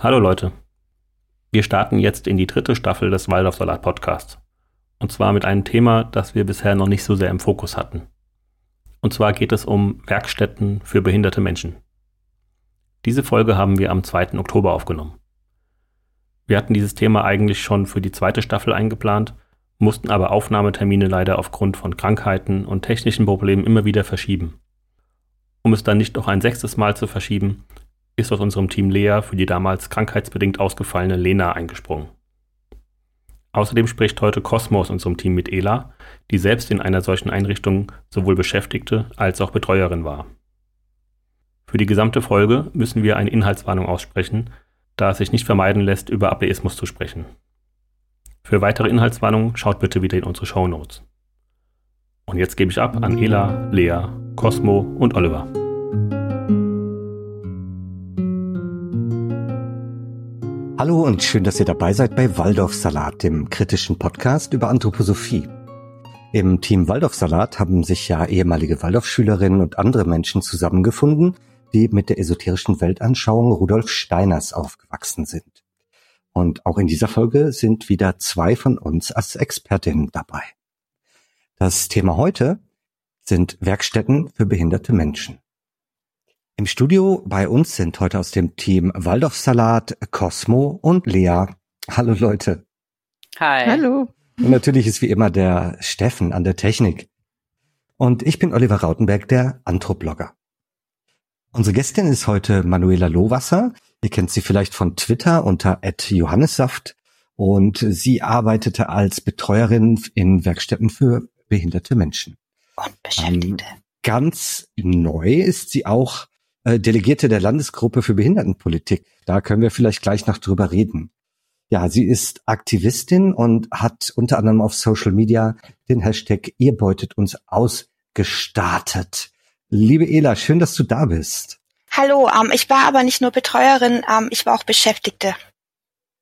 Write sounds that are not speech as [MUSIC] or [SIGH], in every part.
Hallo Leute. Wir starten jetzt in die dritte Staffel des Waldorf Salat Podcasts. Und zwar mit einem Thema, das wir bisher noch nicht so sehr im Fokus hatten. Und zwar geht es um Werkstätten für behinderte Menschen. Diese Folge haben wir am 2. Oktober aufgenommen. Wir hatten dieses Thema eigentlich schon für die zweite Staffel eingeplant, mussten aber Aufnahmetermine leider aufgrund von Krankheiten und technischen Problemen immer wieder verschieben. Um es dann nicht noch ein sechstes Mal zu verschieben, ist aus unserem Team Lea für die damals krankheitsbedingt ausgefallene Lena eingesprungen. Außerdem spricht heute Cosmo aus unserem Team mit Ela, die selbst in einer solchen Einrichtung sowohl Beschäftigte als auch Betreuerin war. Für die gesamte Folge müssen wir eine Inhaltswarnung aussprechen, da es sich nicht vermeiden lässt, über Atheismus zu sprechen. Für weitere Inhaltswarnungen schaut bitte wieder in unsere Show Notes. Und jetzt gebe ich ab an Ela, Lea, Cosmo und Oliver. Hallo und schön, dass ihr dabei seid bei Waldorf Salat, dem kritischen Podcast über Anthroposophie. Im Team Waldorf Salat haben sich ja ehemalige Waldorfschülerinnen und andere Menschen zusammengefunden, die mit der esoterischen Weltanschauung Rudolf Steiners aufgewachsen sind. Und auch in dieser Folge sind wieder zwei von uns als Expertinnen dabei. Das Thema heute sind Werkstätten für behinderte Menschen. Im Studio bei uns sind heute aus dem Team Waldorfsalat Cosmo und Lea. Hallo Leute. Hi. Hallo. Und natürlich ist wie immer der Steffen an der Technik. Und ich bin Oliver Rautenberg, der Anthroblogger. Unsere Gästin ist heute Manuela Lohwasser. Ihr kennt sie vielleicht von Twitter unter @johannessaft und sie arbeitete als Betreuerin in Werkstätten für behinderte Menschen. Und Beschäftigte. Ähm, ganz neu ist sie auch äh, Delegierte der Landesgruppe für Behindertenpolitik. Da können wir vielleicht gleich noch drüber reden. Ja, sie ist Aktivistin und hat unter anderem auf Social Media den Hashtag Ihr beutet uns aus gestartet. Liebe Ela, schön, dass du da bist. Hallo, ähm, ich war aber nicht nur Betreuerin, ähm, ich war auch Beschäftigte.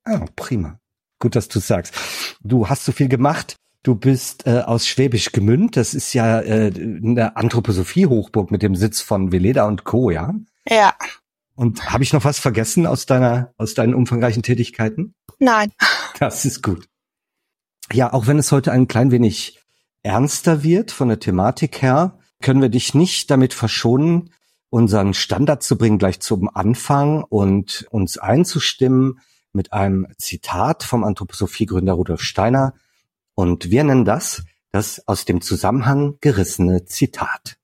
Ah, prima. Gut, dass du sagst. Du hast so viel gemacht. Du bist äh, aus Schwäbisch Gemünd. Das ist ja äh, eine Anthroposophie-Hochburg mit dem Sitz von Veleda und Co., ja? Ja. Und habe ich noch was vergessen aus deiner, aus deinen umfangreichen Tätigkeiten? Nein. Das ist gut. Ja, auch wenn es heute ein klein wenig ernster wird von der Thematik her, können wir dich nicht damit verschonen, unseren Standard zu bringen gleich zum Anfang und uns einzustimmen mit einem Zitat vom Anthroposophiegründer Rudolf Steiner, und wir nennen das das aus dem Zusammenhang gerissene Zitat.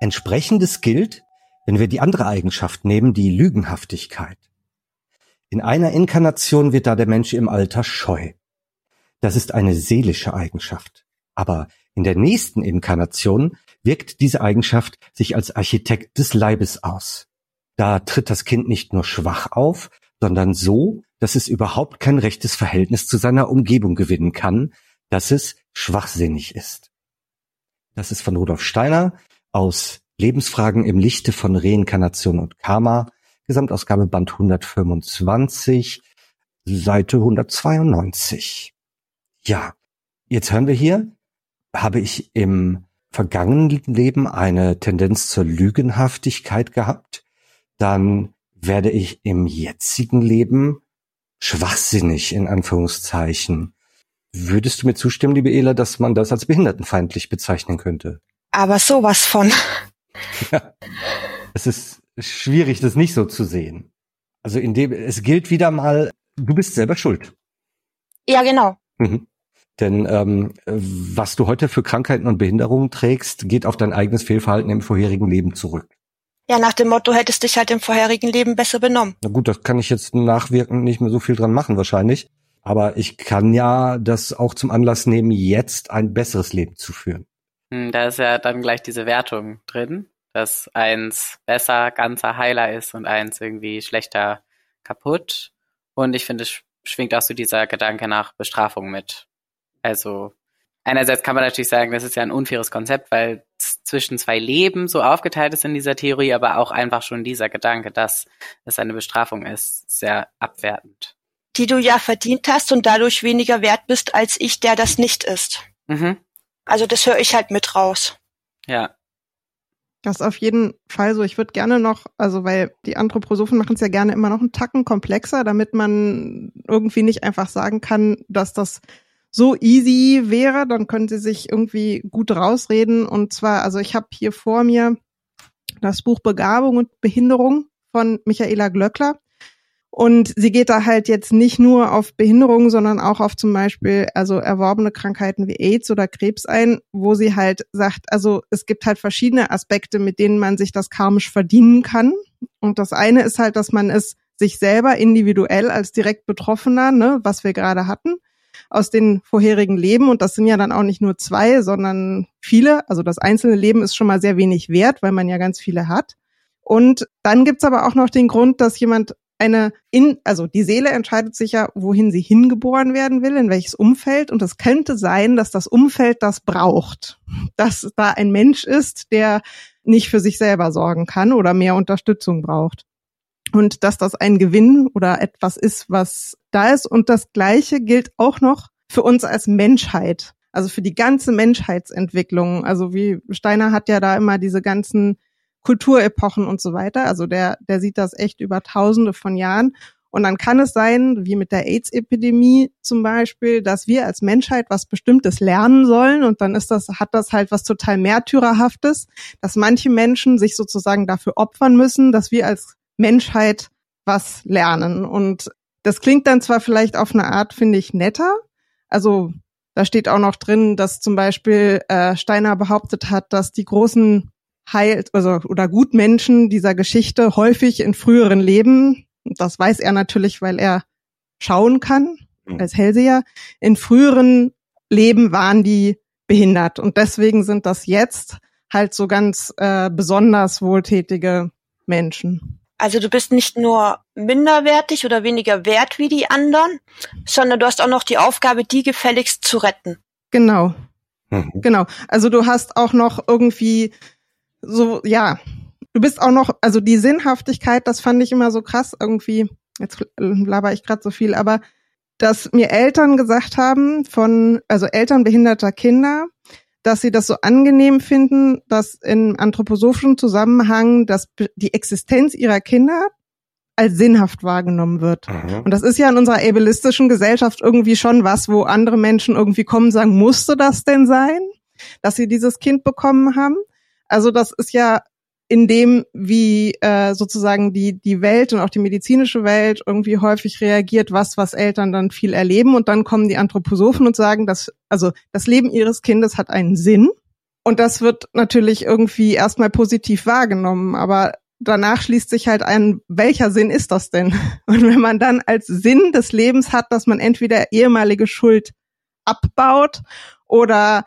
Entsprechendes gilt, wenn wir die andere Eigenschaft nehmen, die Lügenhaftigkeit. In einer Inkarnation wird da der Mensch im Alter scheu. Das ist eine seelische Eigenschaft. Aber in der nächsten Inkarnation wirkt diese Eigenschaft sich als Architekt des Leibes aus. Da tritt das Kind nicht nur schwach auf, sondern so, dass es überhaupt kein rechtes Verhältnis zu seiner Umgebung gewinnen kann, dass es schwachsinnig ist. Das ist von Rudolf Steiner aus Lebensfragen im Lichte von Reinkarnation und Karma, Gesamtausgabe Band 125, Seite 192. Ja, jetzt hören wir hier, habe ich im vergangenen Leben eine Tendenz zur Lügenhaftigkeit gehabt, dann werde ich im jetzigen Leben schwachsinnig in Anführungszeichen. Würdest du mir zustimmen, liebe Ela, dass man das als behindertenfeindlich bezeichnen könnte? Aber sowas von. [LAUGHS] Ja. Es ist schwierig, das nicht so zu sehen. Also in dem, es gilt wieder mal, du bist selber schuld. Ja, genau. Mhm. Denn ähm, was du heute für Krankheiten und Behinderungen trägst, geht auf dein eigenes Fehlverhalten im vorherigen Leben zurück. Ja, nach dem Motto, hättest dich halt im vorherigen Leben besser benommen. Na gut, das kann ich jetzt nachwirkend nicht mehr so viel dran machen wahrscheinlich. Aber ich kann ja das auch zum Anlass nehmen, jetzt ein besseres Leben zu führen. Hm, Da ist ja dann gleich diese Wertung drin, dass eins besser, ganzer Heiler ist und eins irgendwie schlechter kaputt. Und ich finde, es schwingt auch so dieser Gedanke nach Bestrafung mit. Also einerseits kann man natürlich sagen, das ist ja ein unfaires Konzept, weil zwischen zwei Leben so aufgeteilt ist in dieser Theorie, aber auch einfach schon dieser Gedanke, dass es eine Bestrafung ist, sehr abwertend. Die du ja verdient hast und dadurch weniger wert bist als ich, der das nicht ist. Mhm. Also das höre ich halt mit raus. Ja. Das ist auf jeden Fall so. Ich würde gerne noch, also weil die Anthroposophen machen es ja gerne immer noch einen Tacken komplexer, damit man irgendwie nicht einfach sagen kann, dass das so easy wäre, dann können sie sich irgendwie gut rausreden. Und zwar, also ich habe hier vor mir das Buch Begabung und Behinderung von Michaela Glöckler. Und sie geht da halt jetzt nicht nur auf Behinderungen, sondern auch auf zum Beispiel also erworbene Krankheiten wie AIDS oder Krebs ein, wo sie halt sagt, also es gibt halt verschiedene Aspekte, mit denen man sich das karmisch verdienen kann. Und das eine ist halt, dass man es sich selber individuell als direkt Betroffener, ne, was wir gerade hatten, aus den vorherigen Leben, und das sind ja dann auch nicht nur zwei, sondern viele, also das einzelne Leben ist schon mal sehr wenig wert, weil man ja ganz viele hat. Und dann gibt's aber auch noch den Grund, dass jemand eine in, also die Seele entscheidet sich ja, wohin sie hingeboren werden will, in welches Umfeld. Und es könnte sein, dass das Umfeld das braucht, dass da ein Mensch ist, der nicht für sich selber sorgen kann oder mehr Unterstützung braucht. Und dass das ein Gewinn oder etwas ist, was da ist. Und das Gleiche gilt auch noch für uns als Menschheit. Also für die ganze Menschheitsentwicklung. Also wie Steiner hat ja da immer diese ganzen Kulturepochen und so weiter. Also der, der sieht das echt über tausende von Jahren. Und dann kann es sein, wie mit der AIDS-Epidemie zum Beispiel, dass wir als Menschheit was Bestimmtes lernen sollen. Und dann ist das, hat das halt was total Märtyrerhaftes, dass manche Menschen sich sozusagen dafür opfern müssen, dass wir als Menschheit was lernen. Und das klingt dann zwar vielleicht auf eine Art, finde ich, netter. Also da steht auch noch drin, dass zum Beispiel äh, Steiner behauptet hat, dass die großen heilt, also oder Gutmenschen dieser Geschichte häufig in früheren Leben, das weiß er natürlich, weil er schauen kann mhm. als Hellseher, in früheren Leben waren die behindert und deswegen sind das jetzt halt so ganz äh, besonders wohltätige Menschen. Also du bist nicht nur minderwertig oder weniger wert wie die anderen, sondern du hast auch noch die Aufgabe, die gefälligst zu retten. Genau. Mhm. Genau. Also du hast auch noch irgendwie so, ja, du bist auch noch, also die Sinnhaftigkeit, das fand ich immer so krass irgendwie. Jetzt laber ich gerade so viel, aber dass mir Eltern gesagt haben von, also Eltern behinderter Kinder, dass sie das so angenehm finden, dass in anthroposophischen Zusammenhang dass die Existenz ihrer Kinder als sinnhaft wahrgenommen wird. Mhm. Und das ist ja in unserer ableistischen Gesellschaft irgendwie schon was, wo andere Menschen irgendwie kommen und sagen, musste das denn sein, dass sie dieses Kind bekommen haben? Also das ist ja in dem, wie äh, sozusagen die die Welt und auch die medizinische Welt irgendwie häufig reagiert, was was Eltern dann viel erleben. Und dann kommen die Anthroposophen und sagen, dass also das Leben ihres Kindes hat einen Sinn. Und das wird natürlich irgendwie erstmal positiv wahrgenommen, aber danach schließt sich halt ein, welcher Sinn ist das denn? [LAUGHS] Und wenn man dann als Sinn des Lebens hat, dass man entweder ehemalige Schuld abbaut oder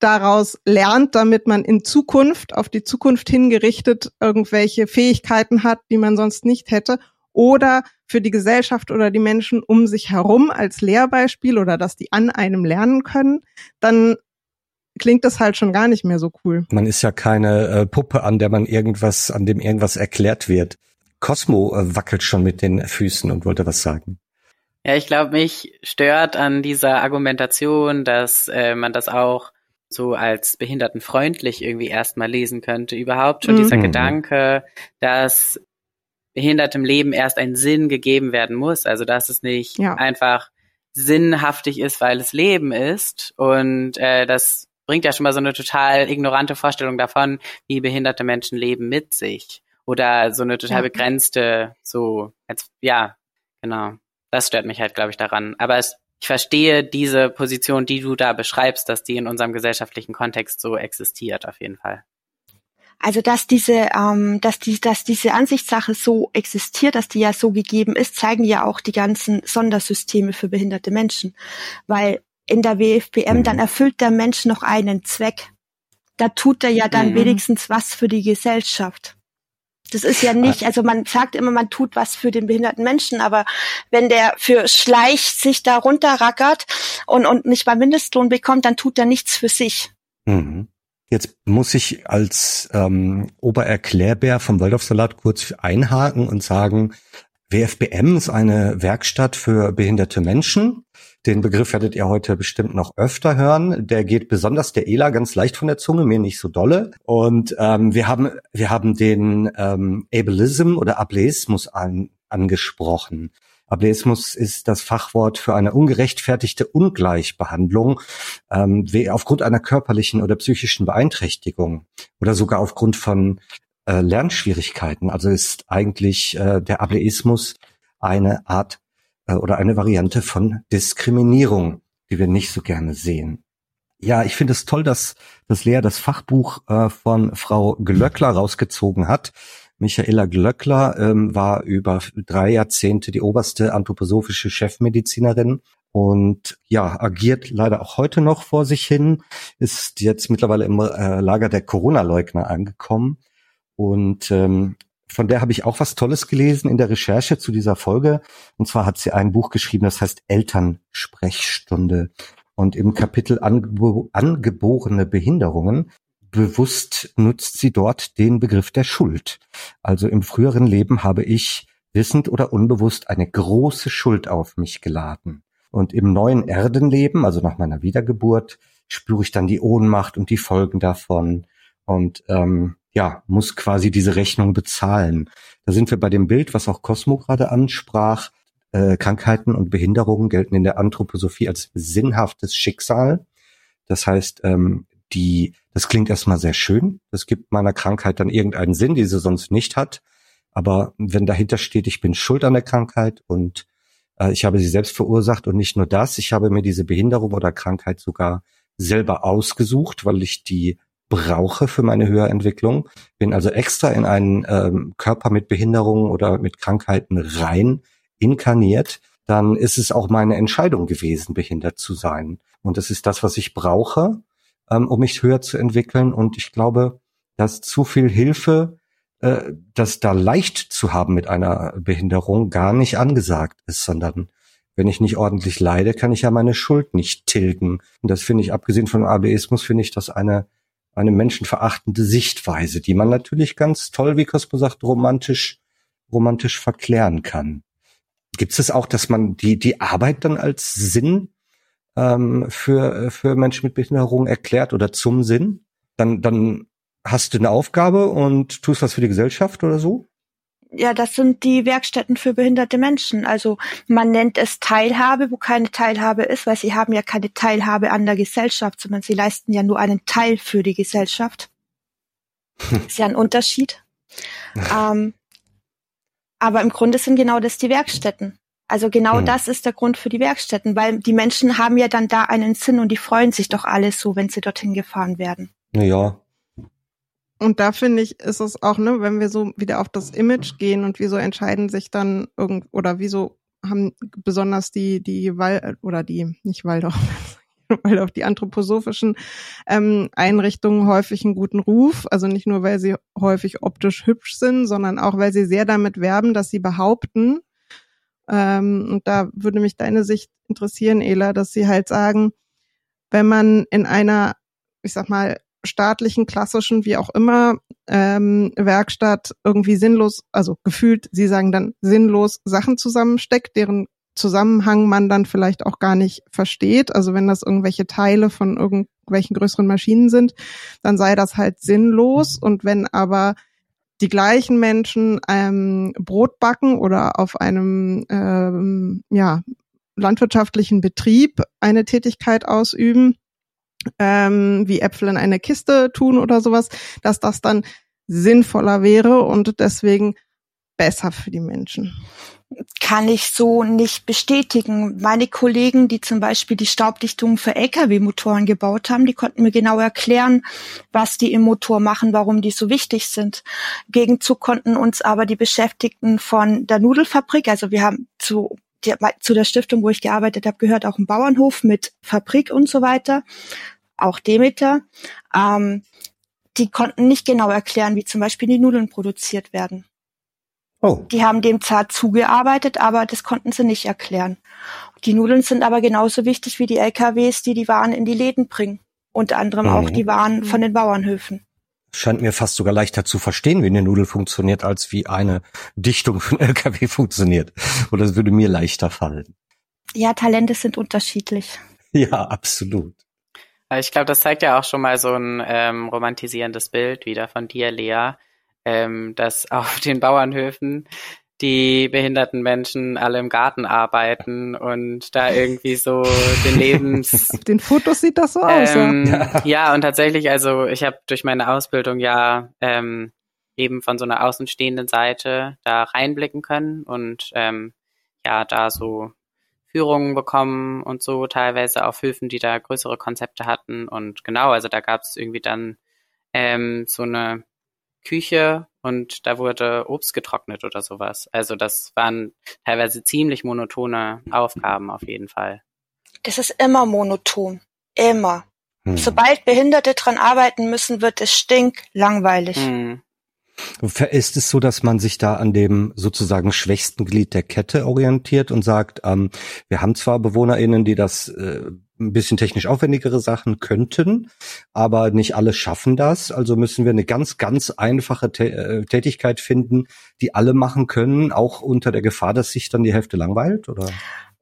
daraus lernt, damit man in Zukunft, auf die Zukunft hingerichtet, irgendwelche Fähigkeiten hat, die man sonst nicht hätte, oder für die Gesellschaft oder die Menschen um sich herum als Lehrbeispiel oder dass die an einem lernen können, dann klingt das halt schon gar nicht mehr so cool. Man ist ja keine äh, Puppe, an der man irgendwas, an dem irgendwas erklärt wird. Cosmo äh, wackelt schon mit den Füßen und wollte was sagen. Ja, ich glaube, mich stört an dieser Argumentation, dass äh, man das auch so als behindertenfreundlich irgendwie erstmal lesen könnte. Überhaupt schon mhm. dieser Gedanke, dass behindertem Leben erst ein Sinn gegeben werden muss. Also dass es nicht ja. einfach sinnhaftig ist, weil es Leben ist. Und äh, das bringt ja schon mal so eine total ignorante Vorstellung davon, wie behinderte Menschen leben mit sich. Oder so eine total begrenzte, so, als, ja, genau. Das stört mich halt, glaube ich, daran. Aber es ich verstehe diese Position, die du da beschreibst, dass die in unserem gesellschaftlichen Kontext so existiert, auf jeden Fall. Also dass diese, ähm, dass die, dass diese Ansichtssache so existiert, dass die ja so gegeben ist, zeigen ja auch die ganzen Sondersysteme für behinderte Menschen, weil in der WFPM mhm. dann erfüllt der Mensch noch einen Zweck. Da tut er ja dann mhm. wenigstens was für die Gesellschaft. Das ist ja nicht, also man sagt immer, man tut was für den behinderten Menschen, aber wenn der für Schleich sich da runterrackert und, und nicht mal Mindestlohn bekommt, dann tut er nichts für sich. Mhm. Jetzt muss ich als ähm, Obererklärbär vom Waldorfsalat kurz einhaken und sagen, WFBM ist eine Werkstatt für behinderte Menschen. Den Begriff werdet ihr heute bestimmt noch öfter hören. Der geht besonders der ELA ganz leicht von der Zunge, mir nicht so dolle. Und ähm, wir haben wir haben den ähm, Ableism oder Ableismus an, angesprochen. Ableismus ist das Fachwort für eine ungerechtfertigte Ungleichbehandlung ähm, aufgrund einer körperlichen oder psychischen Beeinträchtigung oder sogar aufgrund von äh, Lernschwierigkeiten. Also ist eigentlich äh, der Ableismus eine Art äh, oder eine Variante von Diskriminierung, die wir nicht so gerne sehen. Ja, ich finde es toll, dass, dass Lea das Fachbuch äh, von Frau Glöckler rausgezogen hat. Michaela Glöckler ähm, war über drei Jahrzehnte die oberste anthroposophische Chefmedizinerin und ja, agiert leider auch heute noch vor sich hin, ist jetzt mittlerweile im äh, Lager der Corona-Leugner angekommen. Und ähm, von der habe ich auch was Tolles gelesen in der Recherche zu dieser Folge. Und zwar hat sie ein Buch geschrieben, das heißt Elternsprechstunde. Und im Kapitel Angebo angeborene Behinderungen bewusst nutzt sie dort den Begriff der Schuld. Also im früheren Leben habe ich wissend oder unbewusst eine große Schuld auf mich geladen. Und im neuen Erdenleben, also nach meiner Wiedergeburt, spüre ich dann die Ohnmacht und die Folgen davon. Und ähm, ja, muss quasi diese Rechnung bezahlen. Da sind wir bei dem Bild, was auch Cosmo gerade ansprach. Äh, Krankheiten und Behinderungen gelten in der Anthroposophie als sinnhaftes Schicksal. Das heißt, ähm, die, das klingt erstmal sehr schön. Das gibt meiner Krankheit dann irgendeinen Sinn, die sie sonst nicht hat. Aber wenn dahinter steht, ich bin schuld an der Krankheit und äh, ich habe sie selbst verursacht und nicht nur das, ich habe mir diese Behinderung oder Krankheit sogar selber ausgesucht, weil ich die brauche für meine Höherentwicklung, bin also extra in einen ähm, Körper mit Behinderungen oder mit Krankheiten rein inkarniert, dann ist es auch meine Entscheidung gewesen, behindert zu sein. Und das ist das, was ich brauche, ähm, um mich höher zu entwickeln. Und ich glaube, dass zu viel Hilfe, äh, das da leicht zu haben mit einer Behinderung, gar nicht angesagt ist, sondern wenn ich nicht ordentlich leide, kann ich ja meine Schuld nicht tilgen. Und das finde ich, abgesehen von Ableismus, finde ich das eine eine menschenverachtende Sichtweise, die man natürlich ganz toll, wie Cosmo sagt, romantisch, romantisch verklären kann. Gibt es auch, dass man die, die Arbeit dann als Sinn ähm, für, für Menschen mit Behinderung erklärt oder zum Sinn? Dann, dann hast du eine Aufgabe und tust was für die Gesellschaft oder so? Ja, das sind die Werkstätten für behinderte Menschen. Also man nennt es Teilhabe, wo keine Teilhabe ist, weil sie haben ja keine Teilhabe an der Gesellschaft, sondern sie leisten ja nur einen Teil für die Gesellschaft. [LAUGHS] ist ja ein Unterschied. ähm, aber im Grunde sind genau das die Werkstätten. Also genau hm. das ist der Grund für die Werkstätten, weil die Menschen haben ja dann da einen Sinn und die freuen sich doch alle so, wenn sie dorthin gefahren werden. Naja, und da finde ich, ist es auch, ne, wenn wir so wieder auf das Image gehen und wieso entscheiden sich dann irgend oder wieso haben besonders die die Wal oder die nicht Waldorf, [LAUGHS] Waldorf die anthroposophischen ähm, Einrichtungen häufig einen guten Ruf. Also nicht nur, weil sie häufig optisch hübsch sind, sondern auch, weil sie sehr damit werben, dass sie behaupten. Ähm, und da würde mich deine Sicht interessieren, Ela, dass sie halt sagen, wenn man in einer, ich sag mal, staatlichen, klassischen, wie auch immer, ähm, Werkstatt irgendwie sinnlos, also gefühlt, sie sagen dann sinnlos Sachen zusammensteckt, deren Zusammenhang man dann vielleicht auch gar nicht versteht. Also wenn das irgendwelche Teile von irgendwelchen größeren Maschinen sind, dann sei das halt sinnlos. Und wenn aber die gleichen Menschen ähm, Brot backen oder auf einem ähm, ja, landwirtschaftlichen Betrieb eine Tätigkeit ausüben, ähm, wie Äpfel in eine Kiste tun oder sowas, dass das dann sinnvoller wäre und deswegen besser für die Menschen. Kann ich so nicht bestätigen. Meine Kollegen, die zum Beispiel die Staubdichtung für Lkw-Motoren gebaut haben, die konnten mir genau erklären, was die im Motor machen, warum die so wichtig sind. Gegenzug konnten uns aber die Beschäftigten von der Nudelfabrik, also wir haben zu die, zu der Stiftung, wo ich gearbeitet habe, gehört auch ein Bauernhof mit Fabrik und so weiter, auch Demeter. Ähm, die konnten nicht genau erklären, wie zum Beispiel die Nudeln produziert werden. Oh. Die haben dem zart zugearbeitet, aber das konnten sie nicht erklären. Die Nudeln sind aber genauso wichtig wie die LKWs, die die Waren in die Läden bringen. Unter anderem mhm. auch die Waren von den Bauernhöfen. Scheint mir fast sogar leichter zu verstehen, wie eine Nudel funktioniert, als wie eine Dichtung von [LAUGHS] LKW funktioniert. Oder es würde mir leichter fallen. Ja, Talente sind unterschiedlich. Ja, absolut. Ich glaube, das zeigt ja auch schon mal so ein ähm, romantisierendes Bild wieder von dir, Lea, ähm, dass auf den Bauernhöfen die behinderten Menschen alle im Garten arbeiten und da irgendwie so den Lebens... [LAUGHS] Auf den Fotos sieht das so aus. Ähm, ja. ja, und tatsächlich, also ich habe durch meine Ausbildung ja ähm, eben von so einer außenstehenden Seite da reinblicken können und ähm, ja, da so Führungen bekommen und so, teilweise auf Höfen, die da größere Konzepte hatten. Und genau, also da gab es irgendwie dann ähm, so eine Küche und da wurde Obst getrocknet oder sowas. Also das waren teilweise ziemlich monotone Aufgaben auf jeden Fall. Das ist immer monoton. Immer. Hm. Sobald Behinderte dran arbeiten müssen, wird es stinklangweilig. Hm. Ist es so, dass man sich da an dem sozusagen schwächsten Glied der Kette orientiert und sagt, ähm, wir haben zwar BewohnerInnen, die das äh, ein bisschen technisch aufwendigere Sachen könnten, aber nicht alle schaffen das. Also müssen wir eine ganz, ganz einfache äh, Tätigkeit finden, die alle machen können, auch unter der Gefahr, dass sich dann die Hälfte langweilt, oder?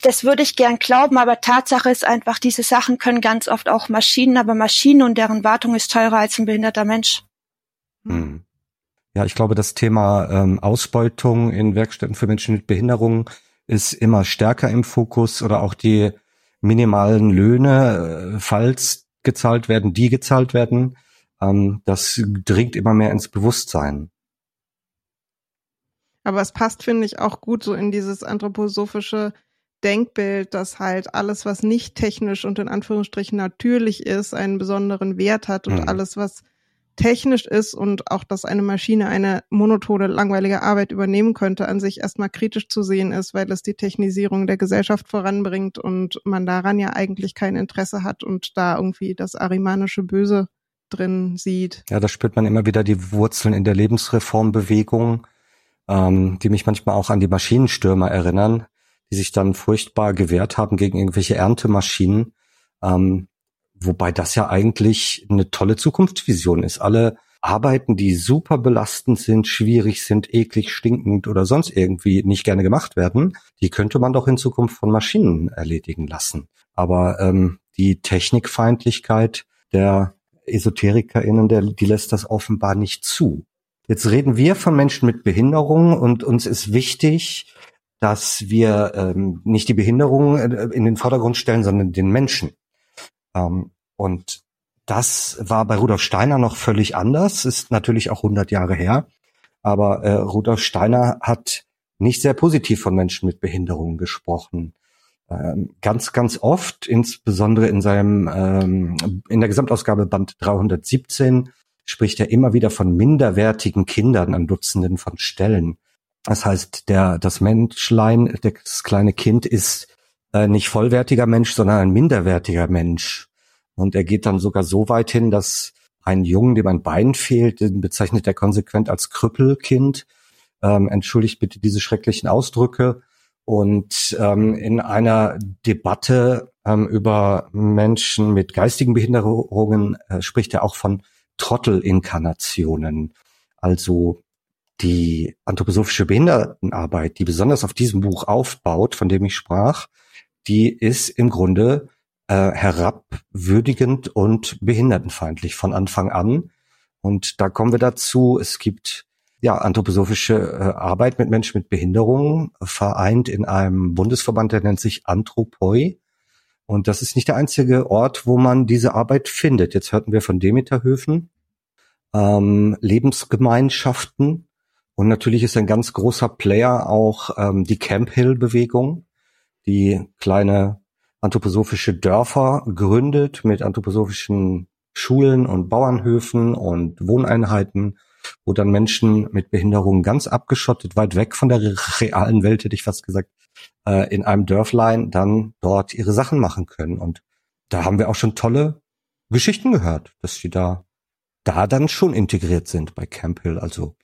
Das würde ich gern glauben, aber Tatsache ist einfach, diese Sachen können ganz oft auch Maschinen, aber Maschinen und deren Wartung ist teurer als ein behinderter Mensch. Hm. Ja, ich glaube, das Thema ähm, Ausbeutung in Werkstätten für Menschen mit Behinderungen ist immer stärker im Fokus oder auch die minimalen Löhne, äh, falls gezahlt werden, die gezahlt werden. Ähm, das dringt immer mehr ins Bewusstsein. Aber es passt, finde ich, auch gut so in dieses anthroposophische Denkbild, dass halt alles, was nicht technisch und in Anführungsstrichen natürlich ist, einen besonderen Wert hat und mhm. alles, was technisch ist und auch, dass eine Maschine eine monotone, langweilige Arbeit übernehmen könnte, an sich erstmal kritisch zu sehen ist, weil es die Technisierung der Gesellschaft voranbringt und man daran ja eigentlich kein Interesse hat und da irgendwie das arimanische Böse drin sieht. Ja, da spürt man immer wieder die Wurzeln in der Lebensreformbewegung, ähm, die mich manchmal auch an die Maschinenstürmer erinnern, die sich dann furchtbar gewehrt haben gegen irgendwelche Erntemaschinen. Ähm, Wobei das ja eigentlich eine tolle Zukunftsvision ist. Alle Arbeiten, die super belastend sind, schwierig sind, eklig, stinkend oder sonst irgendwie nicht gerne gemacht werden, die könnte man doch in Zukunft von Maschinen erledigen lassen. Aber ähm, die Technikfeindlichkeit der EsoterikerInnen, der, die lässt das offenbar nicht zu. Jetzt reden wir von Menschen mit Behinderung und uns ist wichtig, dass wir ähm, nicht die Behinderung äh, in den Vordergrund stellen, sondern den Menschen. Ähm, und das war bei Rudolf Steiner noch völlig anders, ist natürlich auch 100 Jahre her. Aber äh, Rudolf Steiner hat nicht sehr positiv von Menschen mit Behinderungen gesprochen. Ähm, ganz, ganz oft, insbesondere in seinem, ähm, in der Gesamtausgabe Band 317, spricht er immer wieder von minderwertigen Kindern an Dutzenden von Stellen. Das heißt, der, das Menschlein, das kleine Kind ist äh, nicht vollwertiger Mensch, sondern ein minderwertiger Mensch. Und er geht dann sogar so weit hin, dass ein Jungen, dem ein Bein fehlt, den bezeichnet er konsequent als Krüppelkind. Ähm, entschuldigt bitte diese schrecklichen Ausdrücke. Und ähm, in einer Debatte ähm, über Menschen mit geistigen Behinderungen äh, spricht er auch von Trottelinkarnationen. Also die anthroposophische Behindertenarbeit, die besonders auf diesem Buch aufbaut, von dem ich sprach, die ist im Grunde äh, herabwürdigend und behindertenfeindlich von Anfang an. Und da kommen wir dazu, es gibt ja anthroposophische äh, Arbeit mit Menschen mit Behinderungen, vereint in einem Bundesverband, der nennt sich Anthropoi. Und das ist nicht der einzige Ort, wo man diese Arbeit findet. Jetzt hörten wir von Demeterhöfen, ähm, Lebensgemeinschaften. Und natürlich ist ein ganz großer Player auch ähm, die Camp Hill Bewegung, die kleine anthroposophische Dörfer gründet mit anthroposophischen Schulen und Bauernhöfen und Wohneinheiten, wo dann Menschen mit Behinderungen ganz abgeschottet, weit weg von der realen Welt, hätte ich fast gesagt, äh, in einem Dörflein dann dort ihre Sachen machen können. Und da haben wir auch schon tolle Geschichten gehört, dass sie da, da dann schon integriert sind bei Camp Hill, also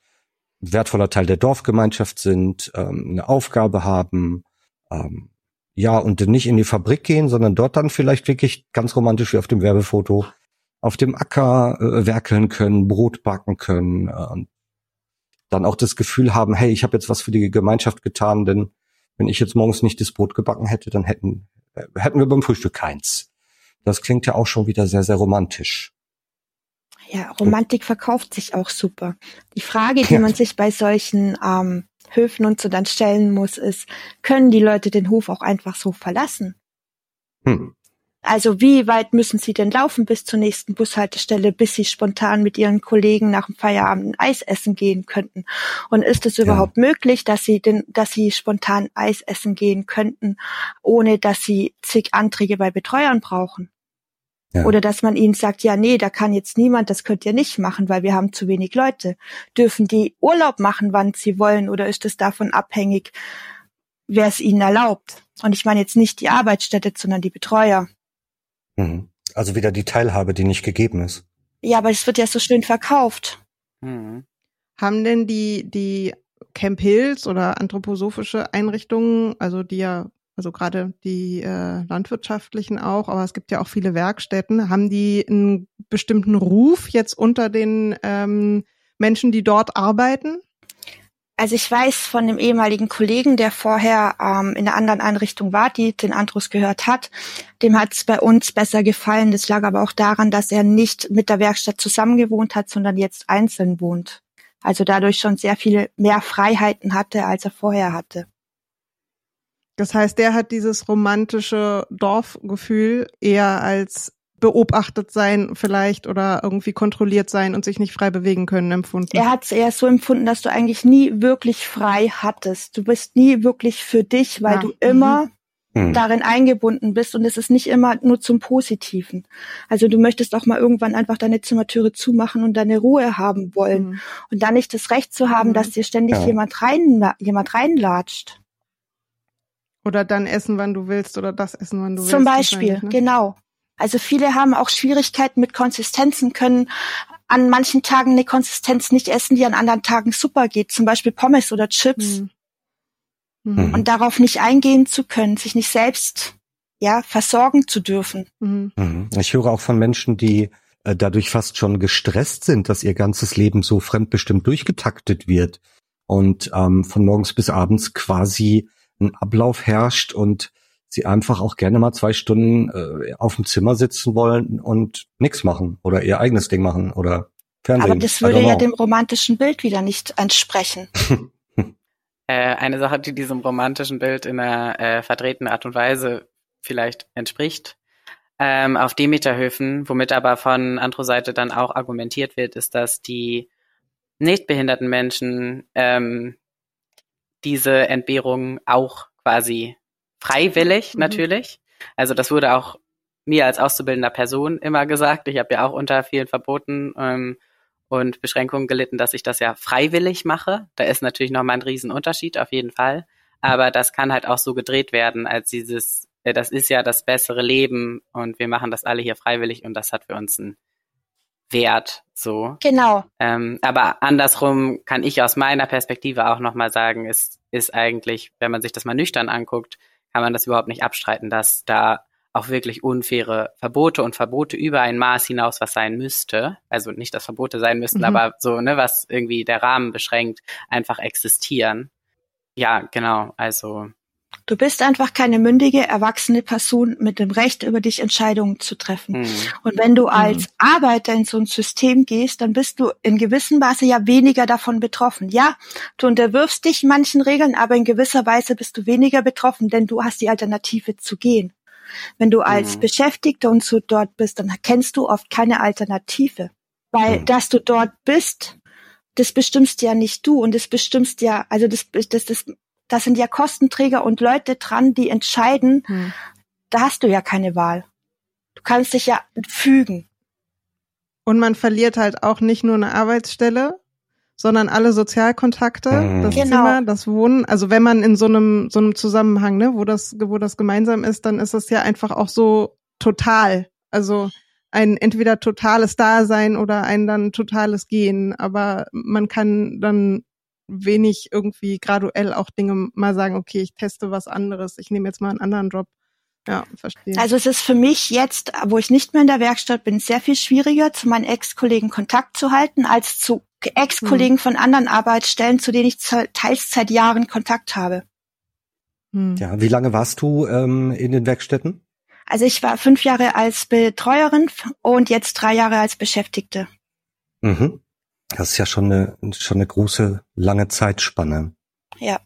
wertvoller Teil der Dorfgemeinschaft sind, ähm, eine Aufgabe haben, ähm, ja, und nicht in die Fabrik gehen, sondern dort dann vielleicht wirklich ganz romantisch wie auf dem Werbefoto auf dem Acker äh, werkeln können, Brot backen können, äh, dann auch das Gefühl haben, hey, ich habe jetzt was für die Gemeinschaft getan, denn wenn ich jetzt morgens nicht das Brot gebacken hätte, dann hätten, äh, hätten wir beim Frühstück keins. Das klingt ja auch schon wieder sehr, sehr romantisch. Ja, Romantik verkauft sich auch super. Die Frage, die ja. man sich bei solchen ähm, Höfen und so dann stellen muss, ist, können die Leute den Hof auch einfach so verlassen? Hm. Also wie weit müssen sie denn laufen bis zur nächsten Bushaltestelle, bis sie spontan mit ihren Kollegen nach dem Feierabend Eis essen gehen könnten? Und ist es überhaupt ja. möglich, dass sie denn, dass sie spontan Eis essen gehen könnten, ohne dass sie zig Anträge bei Betreuern brauchen? Ja. Oder dass man ihnen sagt, ja, nee, da kann jetzt niemand, das könnt ihr nicht machen, weil wir haben zu wenig Leute. Dürfen die Urlaub machen, wann sie wollen, oder ist es davon abhängig, wer es ihnen erlaubt? Und ich meine jetzt nicht die Arbeitsstätte, sondern die Betreuer. Mhm. Also wieder die Teilhabe, die nicht gegeben ist. Ja, aber es wird ja so schön verkauft. Mhm. Haben denn die, die Camp Hills oder anthroposophische Einrichtungen, also die ja also gerade die äh, landwirtschaftlichen auch, aber es gibt ja auch viele Werkstätten, haben die einen bestimmten Ruf jetzt unter den ähm, Menschen, die dort arbeiten? Also ich weiß von dem ehemaligen Kollegen, der vorher ähm, in einer anderen Einrichtung war, die den Andrus gehört hat, dem hat es bei uns besser gefallen. Das lag aber auch daran, dass er nicht mit der Werkstatt zusammengewohnt hat, sondern jetzt einzeln wohnt. Also dadurch schon sehr viele mehr Freiheiten hatte, als er vorher hatte. Das heißt, der hat dieses romantische Dorfgefühl eher als beobachtet sein vielleicht oder irgendwie kontrolliert sein und sich nicht frei bewegen können empfunden. Er hat es eher so empfunden, dass du eigentlich nie wirklich frei hattest. Du bist nie wirklich für dich, weil ja. du immer mhm. darin eingebunden bist und es ist nicht immer nur zum Positiven. Also du möchtest auch mal irgendwann einfach deine Zimmertüre zumachen und deine Ruhe haben wollen mhm. und dann nicht das Recht zu haben, mhm. dass dir ständig ja. jemand rein jemand reinlatscht. Oder dann essen, wann du willst, oder das essen, wann du willst. Zum Beispiel, ne? genau. Also viele haben auch Schwierigkeiten mit Konsistenzen, können an manchen Tagen eine Konsistenz nicht essen, die an anderen Tagen super geht, zum Beispiel Pommes oder Chips. Mhm. Mhm. Und darauf nicht eingehen zu können, sich nicht selbst ja versorgen zu dürfen. Mhm. Ich höre auch von Menschen, die äh, dadurch fast schon gestresst sind, dass ihr ganzes Leben so fremdbestimmt durchgetaktet wird und ähm, von morgens bis abends quasi ein Ablauf herrscht und sie einfach auch gerne mal zwei Stunden äh, auf dem Zimmer sitzen wollen und nichts machen oder ihr eigenes Ding machen oder Fernsehen. Aber das würde ja dem romantischen Bild wieder nicht entsprechen. [LAUGHS] äh, eine Sache, die diesem romantischen Bild in einer äh, verdrehten Art und Weise vielleicht entspricht, ähm, auf Demeterhöfen, womit aber von anderer Seite dann auch argumentiert wird, ist, dass die nicht behinderten Menschen ähm, diese Entbehrung auch quasi freiwillig mhm. natürlich. Also das wurde auch mir als auszubildender Person immer gesagt. Ich habe ja auch unter vielen Verboten ähm, und Beschränkungen gelitten, dass ich das ja freiwillig mache. Da ist natürlich nochmal ein Riesenunterschied auf jeden Fall. Aber das kann halt auch so gedreht werden als dieses, äh, das ist ja das bessere Leben und wir machen das alle hier freiwillig und das hat für uns einen Wert, so. Genau. Ähm, aber andersrum kann ich aus meiner Perspektive auch nochmal sagen, ist, ist eigentlich, wenn man sich das mal nüchtern anguckt, kann man das überhaupt nicht abstreiten, dass da auch wirklich unfaire Verbote und Verbote über ein Maß hinaus was sein müsste. Also nicht, dass Verbote sein müssten, mhm. aber so, ne, was irgendwie der Rahmen beschränkt, einfach existieren. Ja, genau. Also Du bist einfach keine mündige, erwachsene Person mit dem Recht, über dich Entscheidungen zu treffen. Mhm. Und wenn du als mhm. Arbeiter in so ein System gehst, dann bist du in gewissem Weise ja weniger davon betroffen. Ja, du unterwirfst dich manchen Regeln, aber in gewisser Weise bist du weniger betroffen, denn du hast die Alternative zu gehen. Wenn du als mhm. Beschäftigter und so dort bist, dann kennst du oft keine Alternative. Weil, mhm. dass du dort bist, das bestimmst ja nicht du und das bestimmst ja, also das, das, das da sind ja Kostenträger und Leute dran, die entscheiden. Hm. Da hast du ja keine Wahl. Du kannst dich ja fügen. Und man verliert halt auch nicht nur eine Arbeitsstelle, sondern alle Sozialkontakte, mhm. das genau. Zimmer, das Wohnen. Also wenn man in so einem so einem Zusammenhang, ne, wo das wo das gemeinsam ist, dann ist es ja einfach auch so total. Also ein entweder totales Dasein oder ein dann totales Gehen. Aber man kann dann wenig irgendwie graduell auch Dinge mal sagen, okay, ich teste was anderes, ich nehme jetzt mal einen anderen Job. Ja, verstehe. Also es ist für mich jetzt, wo ich nicht mehr in der Werkstatt bin, sehr viel schwieriger, zu meinen Ex-Kollegen Kontakt zu halten, als zu Ex-Kollegen hm. von anderen Arbeitsstellen, zu denen ich teils seit Jahren Kontakt habe. Hm. Ja, wie lange warst du ähm, in den Werkstätten? Also ich war fünf Jahre als Betreuerin und jetzt drei Jahre als Beschäftigte. Mhm. Das ist ja schon eine, schon eine große, lange Zeitspanne. Ja.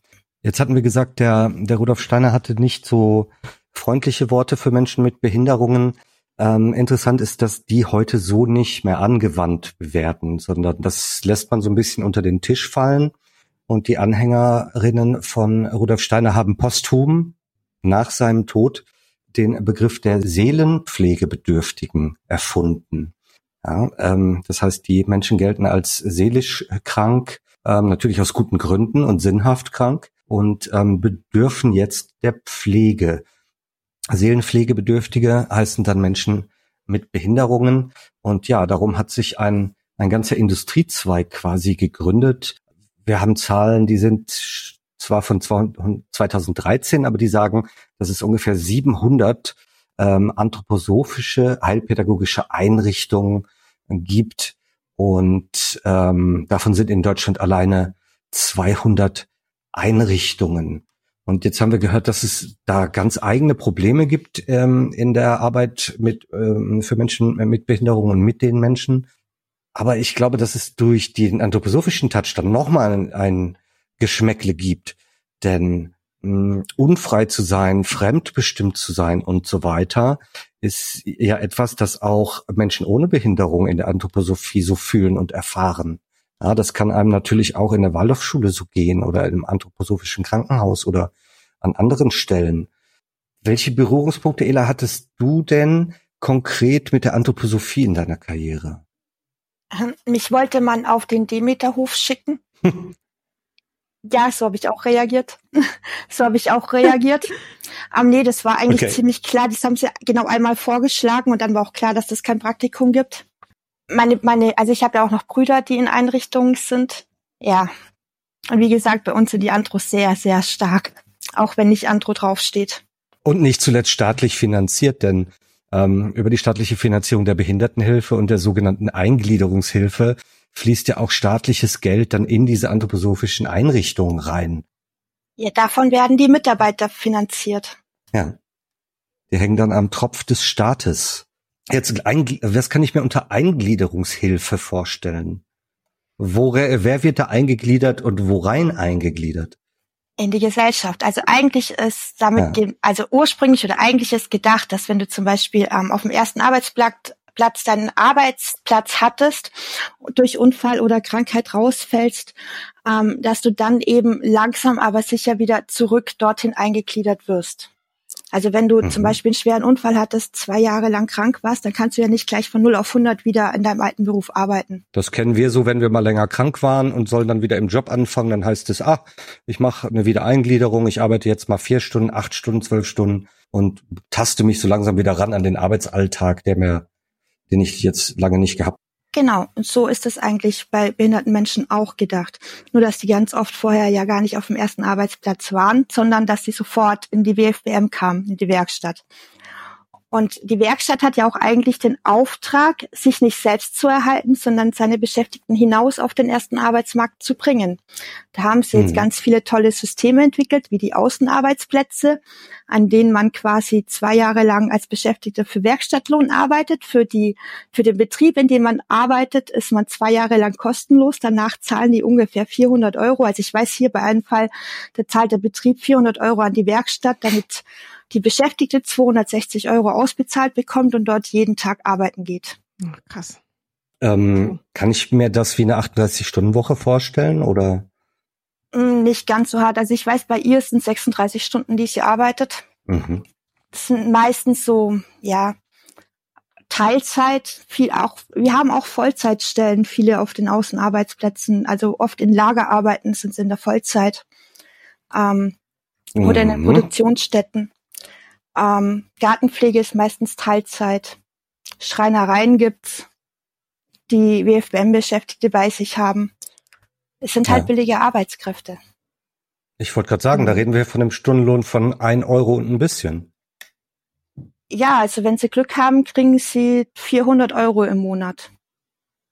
Jetzt hatten wir gesagt, der, der Rudolf Steiner hatte nicht so freundliche Worte für Menschen mit Behinderungen. Ähm, interessant ist, dass die heute so nicht mehr angewandt werden, sondern das lässt man so ein bisschen unter den Tisch fallen. Und die Anhängerinnen von Rudolf Steiner haben posthum nach seinem Tod den Begriff der Seelenpflegebedürftigen erfunden. Ja, ähm, das heißt, die Menschen gelten als seelisch krank, ähm, natürlich aus guten Gründen und sinnhaft krank und ähm, bedürfen jetzt der Pflege. Seelenpflegebedürftige heißen dann Menschen mit Behinderungen. Und ja, darum hat sich ein, ein ganzer Industriezweig quasi gegründet. Wir haben Zahlen, die sind zwar von 2013, aber die sagen, dass es ungefähr 700 ähm, anthroposophische, heilpädagogische Einrichtungen gibt. Und ähm, davon sind in Deutschland alleine 200 Einrichtungen. Und jetzt haben wir gehört, dass es da ganz eigene Probleme gibt ähm, in der Arbeit mit ähm, für Menschen mit Behinderungen und mit den Menschen. Aber ich glaube, dass es durch den anthroposophischen Touch dann nochmal ein, ein Geschmäckle gibt. Denn mh, hm, unfrei zu sein, fremdbestimmt zu sein und so weiter, ist ja etwas, das auch Menschen ohne Behinderung in der Anthroposophie so fühlen und erfahren. Ja, das kann einem natürlich auch in der Waldorfschule so gehen oder im anthroposophischen Krankenhaus oder an anderen Stellen. Welche Berührungspunkte, Ela, hattest du denn konkret mit der Anthroposophie in deiner Karriere? Ähm, mich wollte man auf den Demeterhof schicken. [LAUGHS] ja, so habe ich auch reagiert. [LAUGHS] so habe ich auch reagiert. Aber ähm, nee, das war eigentlich okay. ziemlich klar. Das haben sie genau einmal vorgeschlagen und dann war auch klar, dass das kein Praktikum gibt meine, meine, also ich habe ja auch noch Brüder, die in Einrichtungen sind. Ja. Und wie gesagt, bei uns sind die Andros sehr, sehr stark. Auch wenn nicht Andro draufsteht. Und nicht zuletzt staatlich finanziert, denn ähm, über die staatliche Finanzierung der Behindertenhilfe und der sogenannten Eingliederungshilfe fließt ja auch staatliches Geld dann in diese anthroposophischen Einrichtungen rein. Ja, davon werden die Mitarbeiter finanziert. Ja. Die hängen dann am Tropf des Staates. Jetzt, was kann ich mir unter Eingliederungshilfe vorstellen? Wo, wer wird da eingegliedert und worein eingegliedert? In die Gesellschaft. Also eigentlich ist damit, ja. also ursprünglich oder eigentlich ist gedacht, dass wenn du zum Beispiel ähm, auf dem ersten Arbeitsplatz Platz deinen Arbeitsplatz hattest, durch Unfall oder Krankheit rausfällst, ähm, dass du dann eben langsam aber sicher wieder zurück dorthin eingegliedert wirst. Also wenn du mhm. zum Beispiel einen schweren Unfall hattest, zwei Jahre lang krank warst, dann kannst du ja nicht gleich von 0 auf 100 wieder in deinem alten Beruf arbeiten. Das kennen wir so, wenn wir mal länger krank waren und sollen dann wieder im Job anfangen, dann heißt es, ah, ich mache eine Wiedereingliederung, ich arbeite jetzt mal vier Stunden, acht Stunden, zwölf Stunden und taste mich so langsam wieder ran an den Arbeitsalltag, der mir, den ich jetzt lange nicht gehabt Genau, und so ist es eigentlich bei behinderten Menschen auch gedacht. Nur, dass die ganz oft vorher ja gar nicht auf dem ersten Arbeitsplatz waren, sondern dass sie sofort in die WFBM kamen, in die Werkstatt. Und die Werkstatt hat ja auch eigentlich den Auftrag, sich nicht selbst zu erhalten, sondern seine Beschäftigten hinaus auf den ersten Arbeitsmarkt zu bringen. Da haben sie jetzt mhm. ganz viele tolle Systeme entwickelt, wie die Außenarbeitsplätze, an denen man quasi zwei Jahre lang als Beschäftigter für Werkstattlohn arbeitet. Für die, für den Betrieb, in dem man arbeitet, ist man zwei Jahre lang kostenlos. Danach zahlen die ungefähr 400 Euro. Also ich weiß hier bei einem Fall, da zahlt der Betrieb 400 Euro an die Werkstatt, damit die Beschäftigte 260 Euro ausbezahlt bekommt und dort jeden Tag arbeiten geht. krass. Ähm, kann ich mir das wie eine 38-Stunden-Woche vorstellen oder? Mm, nicht ganz so hart. Also ich weiß, bei ihr sind 36 Stunden, die sie arbeitet. Mhm. Das sind meistens so, ja, Teilzeit, viel auch, wir haben auch Vollzeitstellen, viele auf den Außenarbeitsplätzen, also oft in Lagerarbeiten sind sie in der Vollzeit ähm, mhm. oder in den mhm. Produktionsstätten. Ähm, Gartenpflege ist meistens Teilzeit. Schreinereien gibt's, die WFBM-Beschäftigte bei sich haben. Es sind halt ja. billige Arbeitskräfte. Ich wollte gerade sagen, da reden wir von einem Stundenlohn von ein Euro und ein bisschen. Ja, also wenn Sie Glück haben, kriegen Sie 400 Euro im Monat.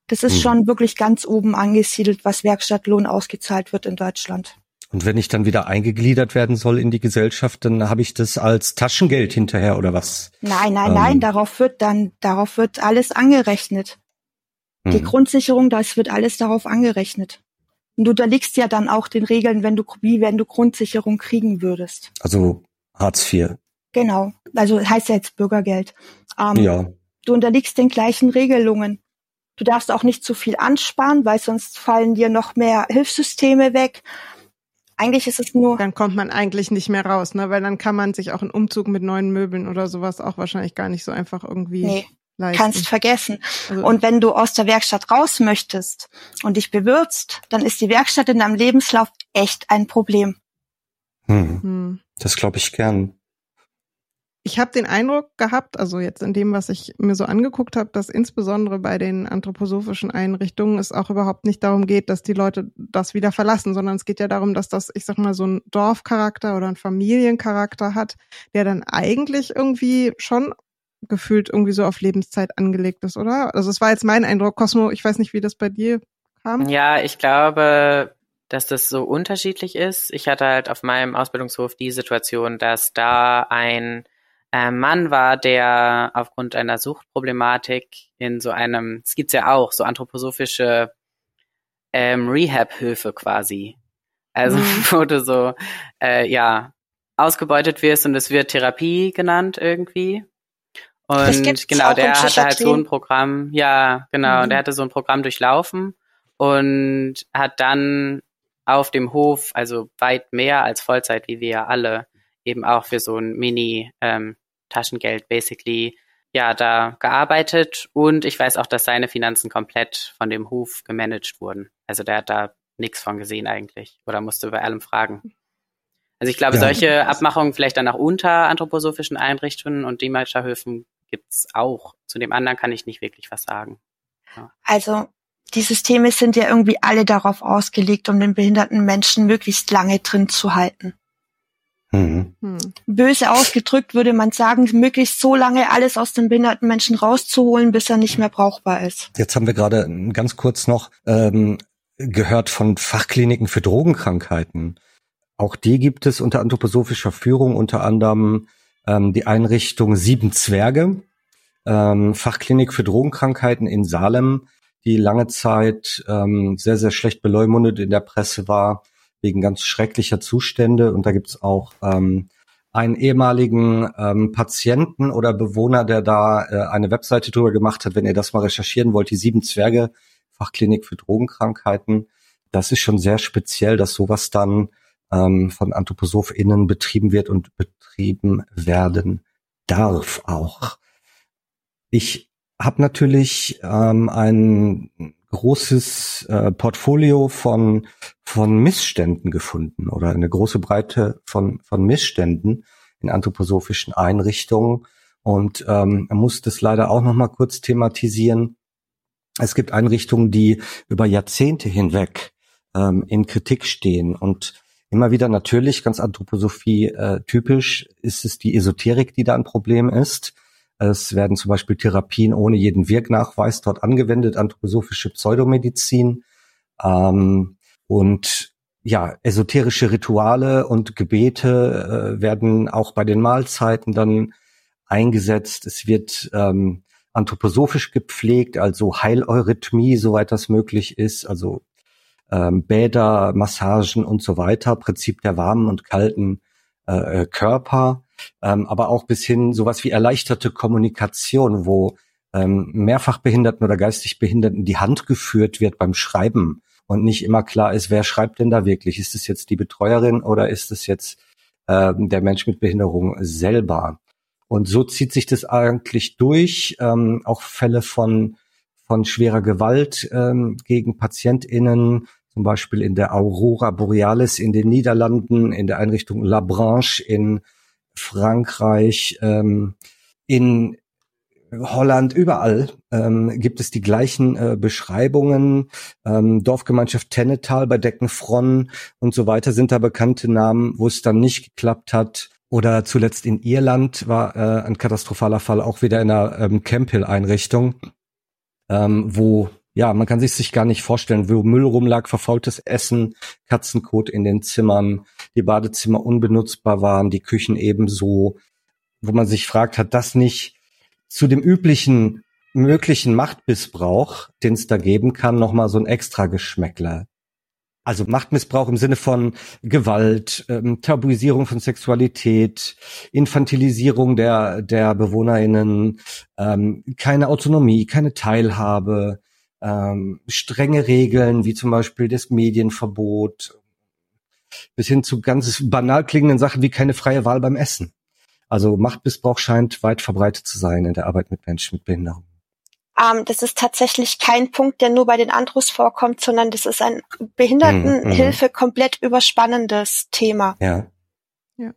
Das ist hm. schon wirklich ganz oben angesiedelt, was Werkstattlohn ausgezahlt wird in Deutschland. Und wenn ich dann wieder eingegliedert werden soll in die Gesellschaft, dann habe ich das als Taschengeld hinterher oder was? Nein, nein, ähm. nein, darauf wird dann, darauf wird alles angerechnet. Hm. Die Grundsicherung, das wird alles darauf angerechnet. Und du unterliegst ja dann auch den Regeln, wenn du, wie wenn du Grundsicherung kriegen würdest. Also Hartz IV. Genau. Also heißt ja jetzt Bürgergeld. Ähm, ja. Du unterliegst den gleichen Regelungen. Du darfst auch nicht zu viel ansparen, weil sonst fallen dir noch mehr Hilfssysteme weg. Eigentlich ist es nur. Dann kommt man eigentlich nicht mehr raus, ne? Weil dann kann man sich auch einen Umzug mit neuen Möbeln oder sowas auch wahrscheinlich gar nicht so einfach irgendwie. Nee. Leisten. Kannst vergessen. Also, und wenn du aus der Werkstatt raus möchtest und dich bewirbst, dann ist die Werkstatt in deinem Lebenslauf echt ein Problem. Hm. Hm. Das glaube ich gern ich habe den Eindruck gehabt, also jetzt in dem, was ich mir so angeguckt habe, dass insbesondere bei den anthroposophischen Einrichtungen es auch überhaupt nicht darum geht, dass die Leute das wieder verlassen, sondern es geht ja darum, dass das, ich sag mal, so ein Dorfcharakter oder ein Familiencharakter hat, der dann eigentlich irgendwie schon gefühlt irgendwie so auf Lebenszeit angelegt ist, oder? Also es war jetzt mein Eindruck, Cosmo, ich weiß nicht, wie das bei dir kam. Ja, ich glaube, dass das so unterschiedlich ist. Ich hatte halt auf meinem Ausbildungshof die Situation, dass da ein Mann war, der aufgrund einer Suchtproblematik in so einem, es gibt's ja auch, so anthroposophische ähm, Rehab-Hilfe quasi. Also mhm. [LAUGHS] wo du so, äh, ja, ausgebeutet wirst und es wird Therapie genannt irgendwie. Und genau, der hatte halt so ein Programm, ja, genau, mhm. der hatte so ein Programm durchlaufen und hat dann auf dem Hof, also weit mehr als Vollzeit, wie wir ja alle, eben auch für so ein Mini ähm, Taschengeld basically ja da gearbeitet und ich weiß auch, dass seine Finanzen komplett von dem Hof gemanagt wurden. Also der hat da nichts von gesehen eigentlich oder musste bei allem fragen. Also ich glaube, ja. solche Abmachungen vielleicht dann auch unter anthroposophischen Einrichtungen und Demeterhöfen gibt's auch. Zu dem anderen kann ich nicht wirklich was sagen. Ja. Also die Systeme sind ja irgendwie alle darauf ausgelegt, um den behinderten Menschen möglichst lange drin zu halten. Mhm. Hm. Böse ausgedrückt würde man sagen, möglichst so lange alles aus dem behinderten Menschen rauszuholen, bis er nicht mehr brauchbar ist. Jetzt haben wir gerade ganz kurz noch ähm, gehört von Fachkliniken für Drogenkrankheiten. Auch die gibt es unter anthroposophischer Führung, unter anderem ähm, die Einrichtung Sieben Zwerge, ähm, Fachklinik für Drogenkrankheiten in Salem, die lange Zeit ähm, sehr, sehr schlecht beleumundet in der Presse war wegen ganz schrecklicher Zustände. Und da gibt's auch ähm, einen ehemaligen ähm, Patienten oder Bewohner, der da äh, eine Webseite drüber gemacht hat, wenn ihr das mal recherchieren wollt, die Sieben Zwerge Fachklinik für Drogenkrankheiten. Das ist schon sehr speziell, dass sowas dann ähm, von AnthroposophInnen betrieben wird und betrieben werden darf auch. Ich habe natürlich ähm, ein großes äh, Portfolio von von Missständen gefunden oder eine große Breite von von Missständen in anthroposophischen Einrichtungen. Und ähm, muss das leider auch noch mal kurz thematisieren. Es gibt Einrichtungen, die über Jahrzehnte hinweg ähm, in Kritik stehen. Und immer wieder natürlich ganz Anthroposophie äh, typisch ist es die Esoterik, die da ein Problem ist. Es werden zum Beispiel Therapien ohne jeden Wirknachweis dort angewendet, anthroposophische Pseudomedizin. Ähm, und ja, esoterische Rituale und Gebete äh, werden auch bei den Mahlzeiten dann eingesetzt. Es wird ähm, anthroposophisch gepflegt, also Heileurythmie, soweit das möglich ist, also ähm, Bäder, Massagen und so weiter, Prinzip der warmen und kalten äh, äh Körper ähm, aber auch bis hin sowas wie erleichterte Kommunikation, wo ähm, mehrfach Behinderten oder geistig Behinderten die Hand geführt wird beim Schreiben und nicht immer klar ist, wer schreibt denn da wirklich? Ist es jetzt die Betreuerin oder ist es jetzt ähm, der Mensch mit Behinderung selber? Und so zieht sich das eigentlich durch, ähm, auch Fälle von von schwerer Gewalt ähm, gegen PatientInnen, zum Beispiel in der Aurora Borealis in den Niederlanden, in der Einrichtung La Branche in Frankreich, ähm, in Holland, überall ähm, gibt es die gleichen äh, Beschreibungen. Ähm, Dorfgemeinschaft Tennetal bei Deckenfronn und so weiter sind da bekannte Namen, wo es dann nicht geklappt hat. Oder zuletzt in Irland war äh, ein katastrophaler Fall auch wieder in einer ähm, Camphill-Einrichtung, ähm, wo ja, man kann sich sich gar nicht vorstellen, wo Müll rumlag, verfaultes Essen, Katzenkot in den Zimmern, die Badezimmer unbenutzbar waren, die Küchen ebenso, wo man sich fragt, hat das nicht zu dem üblichen möglichen Machtmissbrauch, den es da geben kann, nochmal so ein extra Geschmäckler also Machtmissbrauch im Sinne von Gewalt, ähm, Tabuisierung von Sexualität, Infantilisierung der, der BewohnerInnen, ähm, keine Autonomie, keine Teilhabe, ähm, strenge Regeln, wie zum Beispiel das Medienverbot, bis hin zu ganz banal klingenden Sachen wie keine freie Wahl beim Essen. Also Machtmissbrauch scheint weit verbreitet zu sein in der Arbeit mit Menschen mit Behinderung. Ähm, das ist tatsächlich kein Punkt, der nur bei den Andros vorkommt, sondern das ist ein Behindertenhilfe mhm, komplett überspannendes Thema. Ja. Ja.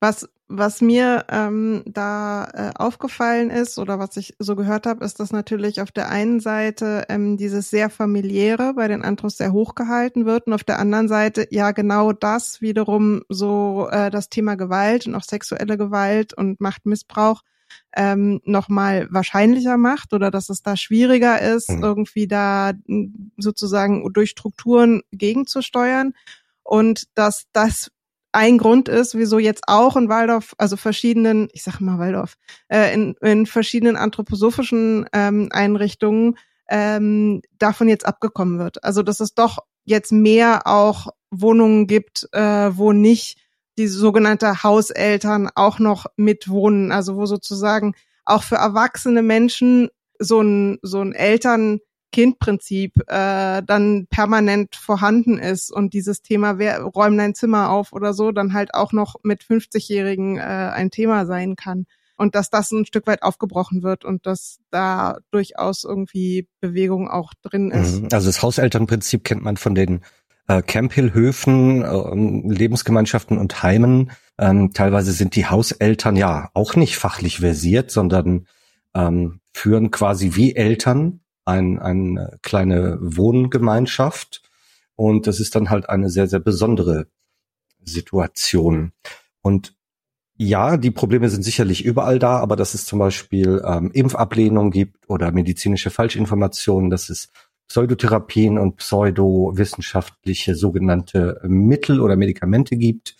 Was was mir ähm, da äh, aufgefallen ist oder was ich so gehört habe, ist, dass natürlich auf der einen Seite ähm, dieses sehr familiäre bei den Andros sehr hoch gehalten wird und auf der anderen Seite ja genau das wiederum so äh, das Thema Gewalt und auch sexuelle Gewalt und Machtmissbrauch ähm, nochmal wahrscheinlicher macht oder dass es da schwieriger ist, mhm. irgendwie da sozusagen durch Strukturen gegenzusteuern und dass das ein Grund ist, wieso jetzt auch in Waldorf, also verschiedenen, ich sage mal Waldorf, äh, in, in verschiedenen anthroposophischen ähm, Einrichtungen ähm, davon jetzt abgekommen wird. Also dass es doch jetzt mehr auch Wohnungen gibt, äh, wo nicht die sogenannte Hauseltern auch noch mitwohnen, also wo sozusagen auch für erwachsene Menschen so ein, so ein Eltern-Kind-Prinzip äh, dann permanent vorhanden ist und dieses Thema, wer räumt dein Zimmer auf oder so, dann halt auch noch mit 50-Jährigen äh, ein Thema sein kann. Und dass das ein Stück weit aufgebrochen wird und dass da durchaus irgendwie Bewegung auch drin ist. Mhm. Also das Hauselternprinzip kennt man von den äh, Camphill-Höfen, äh, Lebensgemeinschaften und Heimen. Ähm, teilweise sind die Hauseltern ja auch nicht fachlich versiert, sondern ähm, führen quasi wie Eltern ein, eine kleine Wohngemeinschaft. Und das ist dann halt eine sehr, sehr besondere Situation. Und ja, die Probleme sind sicherlich überall da, aber dass es zum Beispiel ähm, Impfablehnung gibt oder medizinische Falschinformationen, dass es Pseudotherapien und pseudowissenschaftliche sogenannte Mittel oder Medikamente gibt,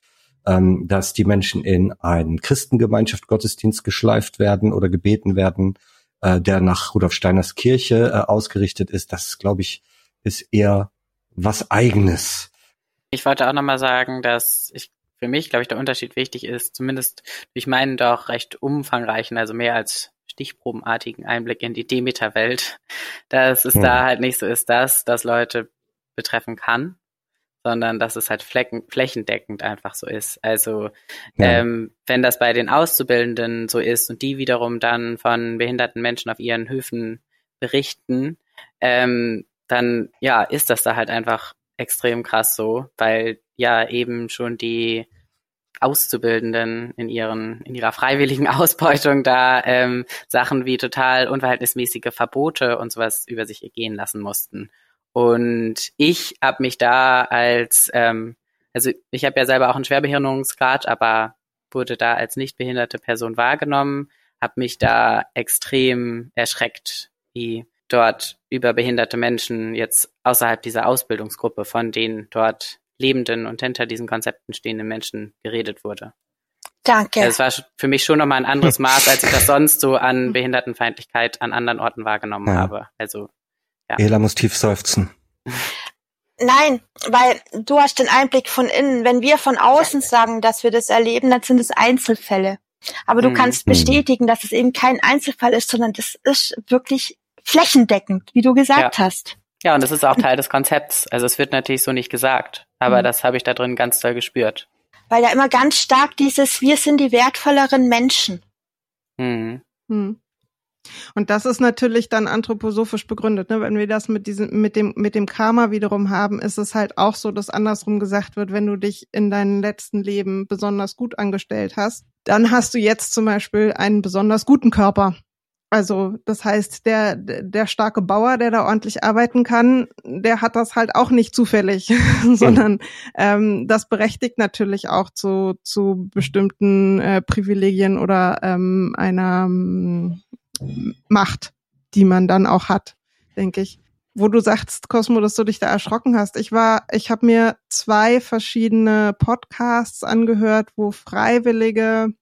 ähm, dass die Menschen in einen Christengemeinschaft Gottesdienst geschleift werden oder gebeten werden, äh, der nach Rudolf Steiners Kirche äh, ausgerichtet ist. Das, glaube ich, ist eher was Eigenes. Ich wollte auch nochmal sagen, dass ich für mich, glaube ich, der Unterschied wichtig ist, zumindest durch meinen doch recht umfangreichen, also mehr als stichprobenartigen Einblick in die Demeter-Welt, dass es hm. da halt nicht so ist, dass das Leute betreffen kann, sondern dass es halt flecken, flächendeckend einfach so ist. Also ja. ähm, wenn das bei den Auszubildenden so ist und die wiederum dann von behinderten Menschen auf ihren Höfen berichten, ähm, dann ja, ist das da halt einfach extrem krass so, weil ja eben schon die Auszubildenden in ihren in ihrer freiwilligen [LAUGHS] Ausbeutung da ähm, Sachen wie total unverhältnismäßige Verbote und sowas über sich ergehen lassen mussten. Und ich habe mich da als ähm, also ich habe ja selber auch einen Schwerbehinderungsgrad, aber wurde da als nicht behinderte Person wahrgenommen, habe mich da extrem erschreckt, wie dort über behinderte Menschen jetzt außerhalb dieser Ausbildungsgruppe von denen dort lebenden und hinter diesen Konzepten stehenden Menschen geredet wurde. Danke. Es war für mich schon nochmal ein anderes [LAUGHS] Maß, als ich das sonst so an Behindertenfeindlichkeit an anderen Orten wahrgenommen ja. habe. Also, ja. Ela muss tief seufzen. Nein, weil du hast den Einblick von innen. Wenn wir von außen sagen, dass wir das erleben, dann sind es Einzelfälle. Aber du mhm. kannst mhm. bestätigen, dass es eben kein Einzelfall ist, sondern das ist wirklich flächendeckend, wie du gesagt ja. hast. Ja, und das ist auch Teil des Konzepts. Also es wird natürlich so nicht gesagt, aber mhm. das habe ich da drin ganz toll gespürt. Weil ja immer ganz stark dieses Wir sind die wertvolleren Menschen. Mhm. Mhm. Und das ist natürlich dann anthroposophisch begründet. Ne? Wenn wir das mit diesem, mit dem, mit dem Karma wiederum haben, ist es halt auch so, dass andersrum gesagt wird, wenn du dich in deinem letzten Leben besonders gut angestellt hast, dann hast du jetzt zum Beispiel einen besonders guten Körper. Also das heißt, der, der starke Bauer, der da ordentlich arbeiten kann, der hat das halt auch nicht zufällig, [LAUGHS] sondern ähm, das berechtigt natürlich auch zu, zu bestimmten äh, Privilegien oder ähm, einer Macht, die man dann auch hat, denke ich. Wo du sagst, Cosmo, dass du dich da erschrocken hast. Ich war, ich habe mir zwei verschiedene Podcasts angehört, wo Freiwillige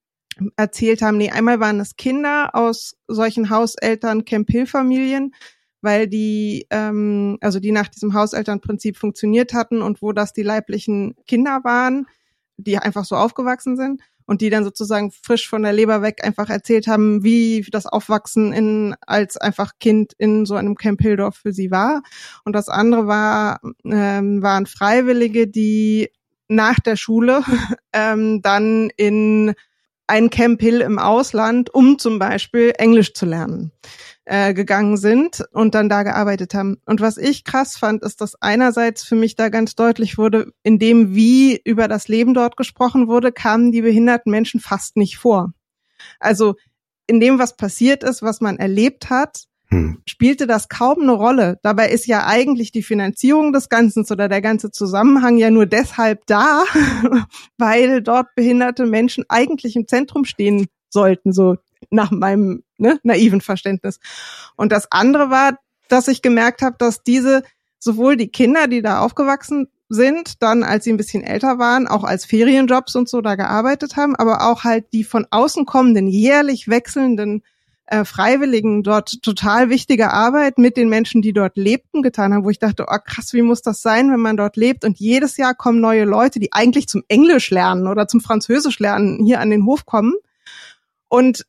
erzählt haben, nee, einmal waren es Kinder aus solchen Hauseltern Camp Hill Familien, weil die, ähm, also die nach diesem Hauselternprinzip funktioniert hatten und wo das die leiblichen Kinder waren, die einfach so aufgewachsen sind und die dann sozusagen frisch von der Leber weg einfach erzählt haben, wie das Aufwachsen in, als einfach Kind in so einem Camp Hildorf für sie war. Und das andere war, ähm, waren Freiwillige, die nach der Schule [LAUGHS] ähm, dann in ein Camp Hill im Ausland, um zum Beispiel Englisch zu lernen, äh, gegangen sind und dann da gearbeitet haben. Und was ich krass fand, ist, dass einerseits für mich da ganz deutlich wurde, in dem, wie über das Leben dort gesprochen wurde, kamen die behinderten Menschen fast nicht vor. Also in dem, was passiert ist, was man erlebt hat, hm. spielte das kaum eine Rolle. Dabei ist ja eigentlich die Finanzierung des Ganzen oder der ganze Zusammenhang ja nur deshalb da, [LAUGHS] weil dort behinderte Menschen eigentlich im Zentrum stehen sollten, so nach meinem ne, naiven Verständnis. Und das andere war, dass ich gemerkt habe, dass diese sowohl die Kinder, die da aufgewachsen sind, dann als sie ein bisschen älter waren, auch als Ferienjobs und so da gearbeitet haben, aber auch halt die von außen kommenden, jährlich wechselnden äh, Freiwilligen dort total wichtige Arbeit mit den Menschen, die dort lebten, getan haben, wo ich dachte, oh krass, wie muss das sein, wenn man dort lebt? Und jedes Jahr kommen neue Leute, die eigentlich zum Englisch lernen oder zum Französisch lernen, hier an den Hof kommen und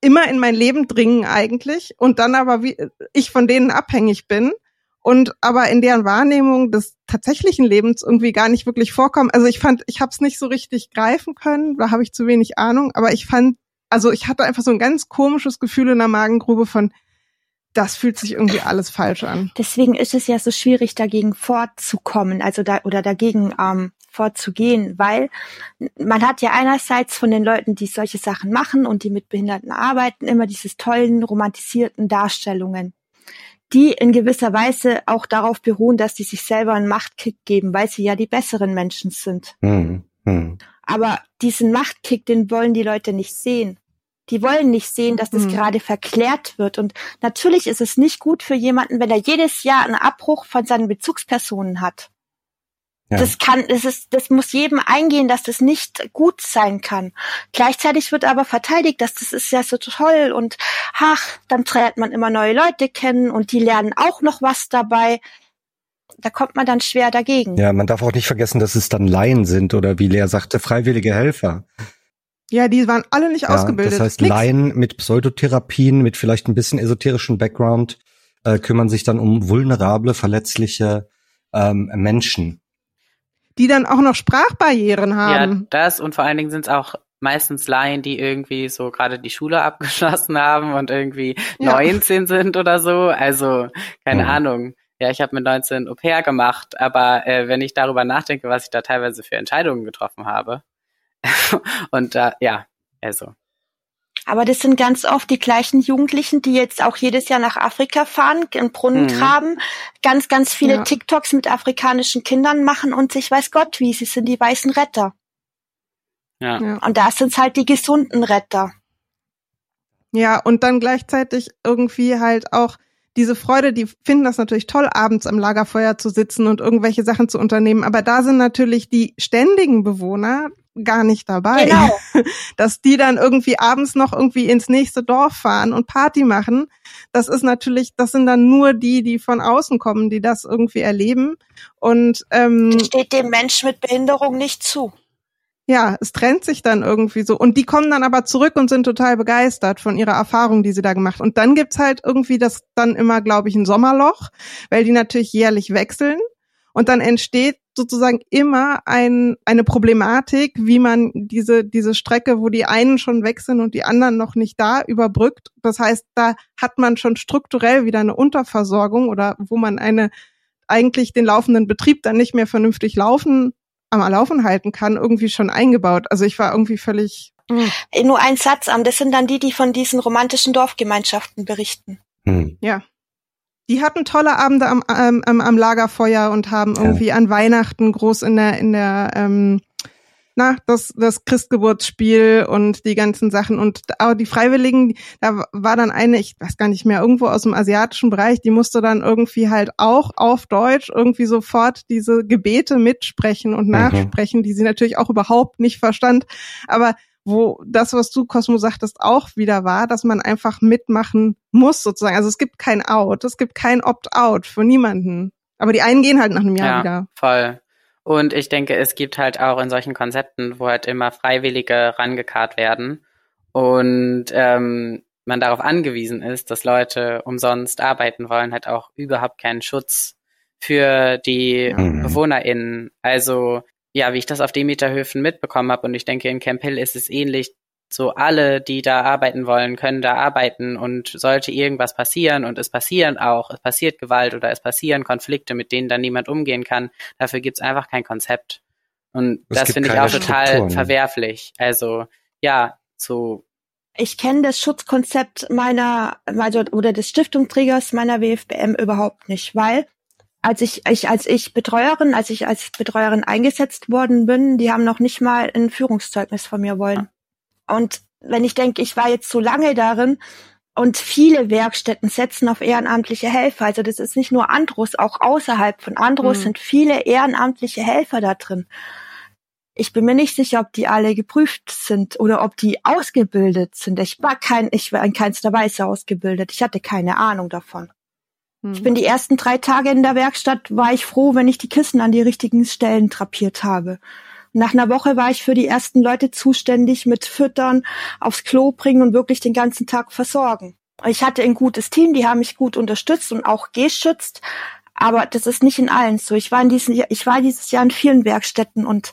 immer in mein Leben dringen eigentlich und dann aber wie ich von denen abhängig bin und aber in deren Wahrnehmung des tatsächlichen Lebens irgendwie gar nicht wirklich vorkommen. Also ich fand, ich habe es nicht so richtig greifen können, da habe ich zu wenig Ahnung, aber ich fand also ich hatte einfach so ein ganz komisches Gefühl in der Magengrube von, das fühlt sich irgendwie alles falsch an. Deswegen ist es ja so schwierig, dagegen vorzukommen, also da oder dagegen ähm, vorzugehen, weil man hat ja einerseits von den Leuten, die solche Sachen machen und die mit Behinderten arbeiten, immer dieses tollen romantisierten Darstellungen, die in gewisser Weise auch darauf beruhen, dass die sich selber einen Machtkick geben, weil sie ja die besseren Menschen sind. Hm, hm. Aber diesen Machtkick, den wollen die Leute nicht sehen. Die wollen nicht sehen, dass das mhm. gerade verklärt wird. Und natürlich ist es nicht gut für jemanden, wenn er jedes Jahr einen Abbruch von seinen Bezugspersonen hat. Ja. Das kann, das ist, das muss jedem eingehen, dass das nicht gut sein kann. Gleichzeitig wird aber verteidigt, dass das ist ja so toll und ach, dann trägt man immer neue Leute kennen und die lernen auch noch was dabei da kommt man dann schwer dagegen. Ja, man darf auch nicht vergessen, dass es dann Laien sind oder wie Lea sagte, freiwillige Helfer. Ja, die waren alle nicht ja, ausgebildet. Das heißt, Nix. Laien mit Pseudotherapien, mit vielleicht ein bisschen esoterischen Background, äh, kümmern sich dann um vulnerable, verletzliche ähm, Menschen. Die dann auch noch Sprachbarrieren haben. Ja, das und vor allen Dingen sind es auch meistens Laien, die irgendwie so gerade die Schule [LAUGHS] abgeschlossen haben und irgendwie ja. 19 sind oder so. Also, keine mhm. Ahnung ja, ich habe mit 19 Au pair gemacht, aber äh, wenn ich darüber nachdenke, was ich da teilweise für Entscheidungen getroffen habe, [LAUGHS] und da, äh, ja, also. Aber das sind ganz oft die gleichen Jugendlichen, die jetzt auch jedes Jahr nach Afrika fahren, einen Brunnen mhm. graben, ganz, ganz viele ja. TikToks mit afrikanischen Kindern machen und sich weiß Gott wie, sie sind die weißen Retter. Ja. ja. Und da sind halt die gesunden Retter. Ja, und dann gleichzeitig irgendwie halt auch diese Freude, die finden das natürlich toll, abends am Lagerfeuer zu sitzen und irgendwelche Sachen zu unternehmen. Aber da sind natürlich die ständigen Bewohner gar nicht dabei. Genau. [LAUGHS] Dass die dann irgendwie abends noch irgendwie ins nächste Dorf fahren und Party machen. Das ist natürlich, das sind dann nur die, die von außen kommen, die das irgendwie erleben. Und ähm, das steht dem Menschen mit Behinderung nicht zu ja, es trennt sich dann irgendwie so. Und die kommen dann aber zurück und sind total begeistert von ihrer Erfahrung, die sie da gemacht. Und dann gibt's halt irgendwie das dann immer, glaube ich, ein Sommerloch, weil die natürlich jährlich wechseln. Und dann entsteht sozusagen immer ein, eine Problematik, wie man diese, diese Strecke, wo die einen schon weg sind und die anderen noch nicht da, überbrückt. Das heißt, da hat man schon strukturell wieder eine Unterversorgung oder wo man eine eigentlich den laufenden Betrieb dann nicht mehr vernünftig laufen am Laufen halten kann, irgendwie schon eingebaut. Also ich war irgendwie völlig Mhm. Nur ein Satz, das sind dann die, die von diesen romantischen Dorfgemeinschaften berichten. Mhm. Ja. Die hatten tolle Abende am, ähm, am Lagerfeuer und haben irgendwie ja. an Weihnachten groß in der, in der ähm, na, das, das Christgeburtsspiel und die ganzen Sachen. Und auch die Freiwilligen, da war dann eine, ich weiß gar nicht mehr, irgendwo aus dem asiatischen Bereich, die musste dann irgendwie halt auch auf Deutsch irgendwie sofort diese Gebete mitsprechen und mhm. nachsprechen, mhm. die sie natürlich auch überhaupt nicht verstand. Aber wo das, was du, Cosmo, sagtest, auch wieder war, dass man einfach mitmachen muss, sozusagen. Also es gibt kein Out, es gibt kein Opt-out für niemanden. Aber die einen gehen halt nach einem Jahr ja, wieder. Voll. Und ich denke, es gibt halt auch in solchen Konzepten, wo halt immer Freiwillige rangekarrt werden und ähm, man darauf angewiesen ist, dass Leute umsonst arbeiten wollen, halt auch überhaupt keinen Schutz für die mhm. BewohnerInnen. Also, ja, wie ich das auf Demeterhöfen mitbekommen habe, und ich denke, in Camp Hill ist es ähnlich, so alle, die da arbeiten wollen, können da arbeiten und sollte irgendwas passieren und es passieren auch, es passiert Gewalt oder es passieren Konflikte, mit denen dann niemand umgehen kann, dafür gibt's einfach kein Konzept. Und es das finde ich auch total Strukturen. verwerflich. Also ja, so. Ich kenne das Schutzkonzept meiner also, oder des Stiftungsträgers meiner WFBM überhaupt nicht, weil als ich, ich als ich Betreuerin, als ich als Betreuerin eingesetzt worden bin, die haben noch nicht mal ein Führungszeugnis von mir wollen. Und wenn ich denke, ich war jetzt so lange darin und viele Werkstätten setzen auf ehrenamtliche Helfer, also das ist nicht nur Andros, auch außerhalb von Andros mhm. sind viele ehrenamtliche Helfer da drin. Ich bin mir nicht sicher, ob die alle geprüft sind oder ob die ausgebildet sind. Ich war kein, ich war in keinster Weise ausgebildet. Ich hatte keine Ahnung davon. Ich bin die ersten drei Tage in der Werkstatt, war ich froh, wenn ich die Kissen an die richtigen Stellen trapiert habe. Nach einer Woche war ich für die ersten Leute zuständig mit Füttern, aufs Klo bringen und wirklich den ganzen Tag versorgen. Ich hatte ein gutes Team, die haben mich gut unterstützt und auch geschützt, aber das ist nicht in allen so. Ich war in diesem, ich war dieses Jahr in vielen Werkstätten und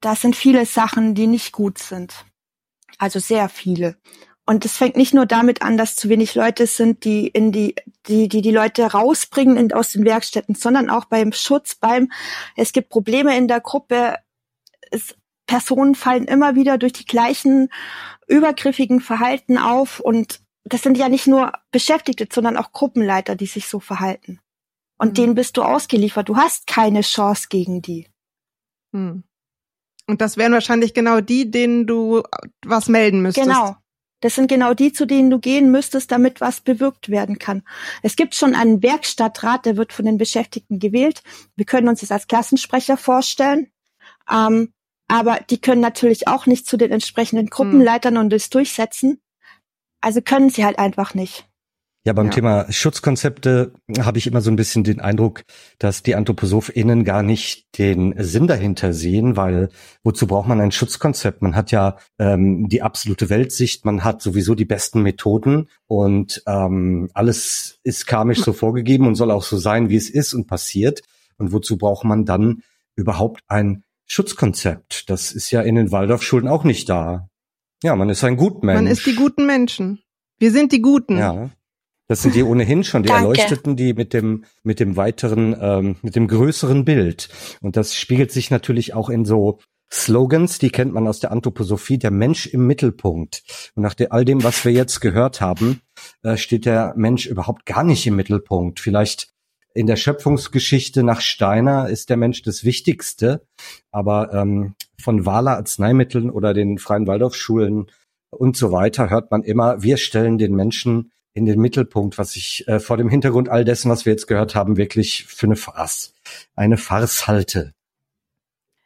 da sind viele Sachen, die nicht gut sind. Also sehr viele. Und es fängt nicht nur damit an, dass zu wenig Leute sind, die in die, die, die, die Leute rausbringen in, aus den Werkstätten, sondern auch beim Schutz, beim, es gibt Probleme in der Gruppe, es, Personen fallen immer wieder durch die gleichen übergriffigen Verhalten auf und das sind ja nicht nur Beschäftigte, sondern auch Gruppenleiter, die sich so verhalten. Und mhm. denen bist du ausgeliefert. Du hast keine Chance gegen die. Mhm. Und das wären wahrscheinlich genau die, denen du was melden müsstest. Genau. Das sind genau die, zu denen du gehen müsstest, damit was bewirkt werden kann. Es gibt schon einen Werkstattrat, der wird von den Beschäftigten gewählt. Wir können uns das als Klassensprecher vorstellen. Ähm, aber die können natürlich auch nicht zu den entsprechenden Gruppenleitern hm. und das durchsetzen. Also können sie halt einfach nicht. Ja, beim ja. Thema Schutzkonzepte habe ich immer so ein bisschen den Eindruck, dass die AnthroposophInnen gar nicht den Sinn dahinter sehen, weil wozu braucht man ein Schutzkonzept? Man hat ja ähm, die absolute Weltsicht, man hat sowieso die besten Methoden und ähm, alles ist karmisch so vorgegeben und soll auch so sein, wie es ist und passiert. Und wozu braucht man dann überhaupt ein Schutzkonzept? Das ist ja in den Waldorfschulen auch nicht da. Ja, man ist ein Gutmensch. Man ist die guten Menschen. Wir sind die Guten. Ja. Das sind die [LAUGHS] ohnehin schon, die Danke. Erleuchteten, die mit dem, mit dem weiteren, ähm, mit dem größeren Bild. Und das spiegelt sich natürlich auch in so Slogans, die kennt man aus der Anthroposophie, der Mensch im Mittelpunkt. Und nach all dem, was wir jetzt gehört haben, äh, steht der Mensch überhaupt gar nicht im Mittelpunkt. Vielleicht in der Schöpfungsgeschichte nach Steiner ist der Mensch das Wichtigste, aber ähm, von Wahler Arzneimitteln oder den freien Waldorfschulen und so weiter hört man immer, wir stellen den Menschen in den Mittelpunkt, was ich äh, vor dem Hintergrund all dessen, was wir jetzt gehört haben, wirklich für eine Farce, eine Farce halte.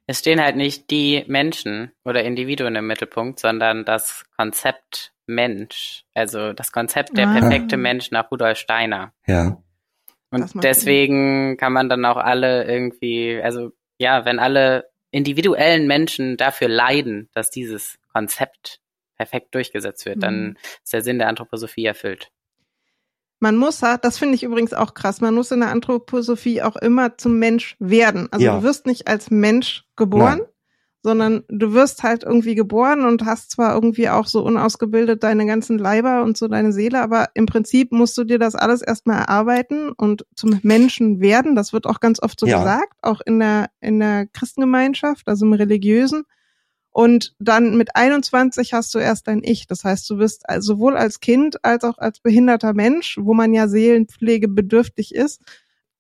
Es stehen halt nicht die Menschen oder Individuen im Mittelpunkt, sondern das Konzept Mensch. Also das Konzept der ah. perfekte Mensch nach Rudolf Steiner. Ja. Und deswegen kann man dann auch alle irgendwie, also ja, wenn alle individuellen Menschen dafür leiden, dass dieses Konzept perfekt durchgesetzt wird, mhm. dann ist der Sinn der Anthroposophie erfüllt. Man muss, das finde ich übrigens auch krass, man muss in der Anthroposophie auch immer zum Mensch werden. Also ja. du wirst nicht als Mensch geboren, Nein. sondern du wirst halt irgendwie geboren und hast zwar irgendwie auch so unausgebildet deine ganzen Leiber und so deine Seele, aber im Prinzip musst du dir das alles erstmal erarbeiten und zum Menschen werden. Das wird auch ganz oft so ja. gesagt, auch in der, in der Christengemeinschaft, also im Religiösen. Und dann mit 21 hast du erst dein Ich. Das heißt, du bist sowohl als Kind als auch als behinderter Mensch, wo man ja Seelenpflege bedürftig ist.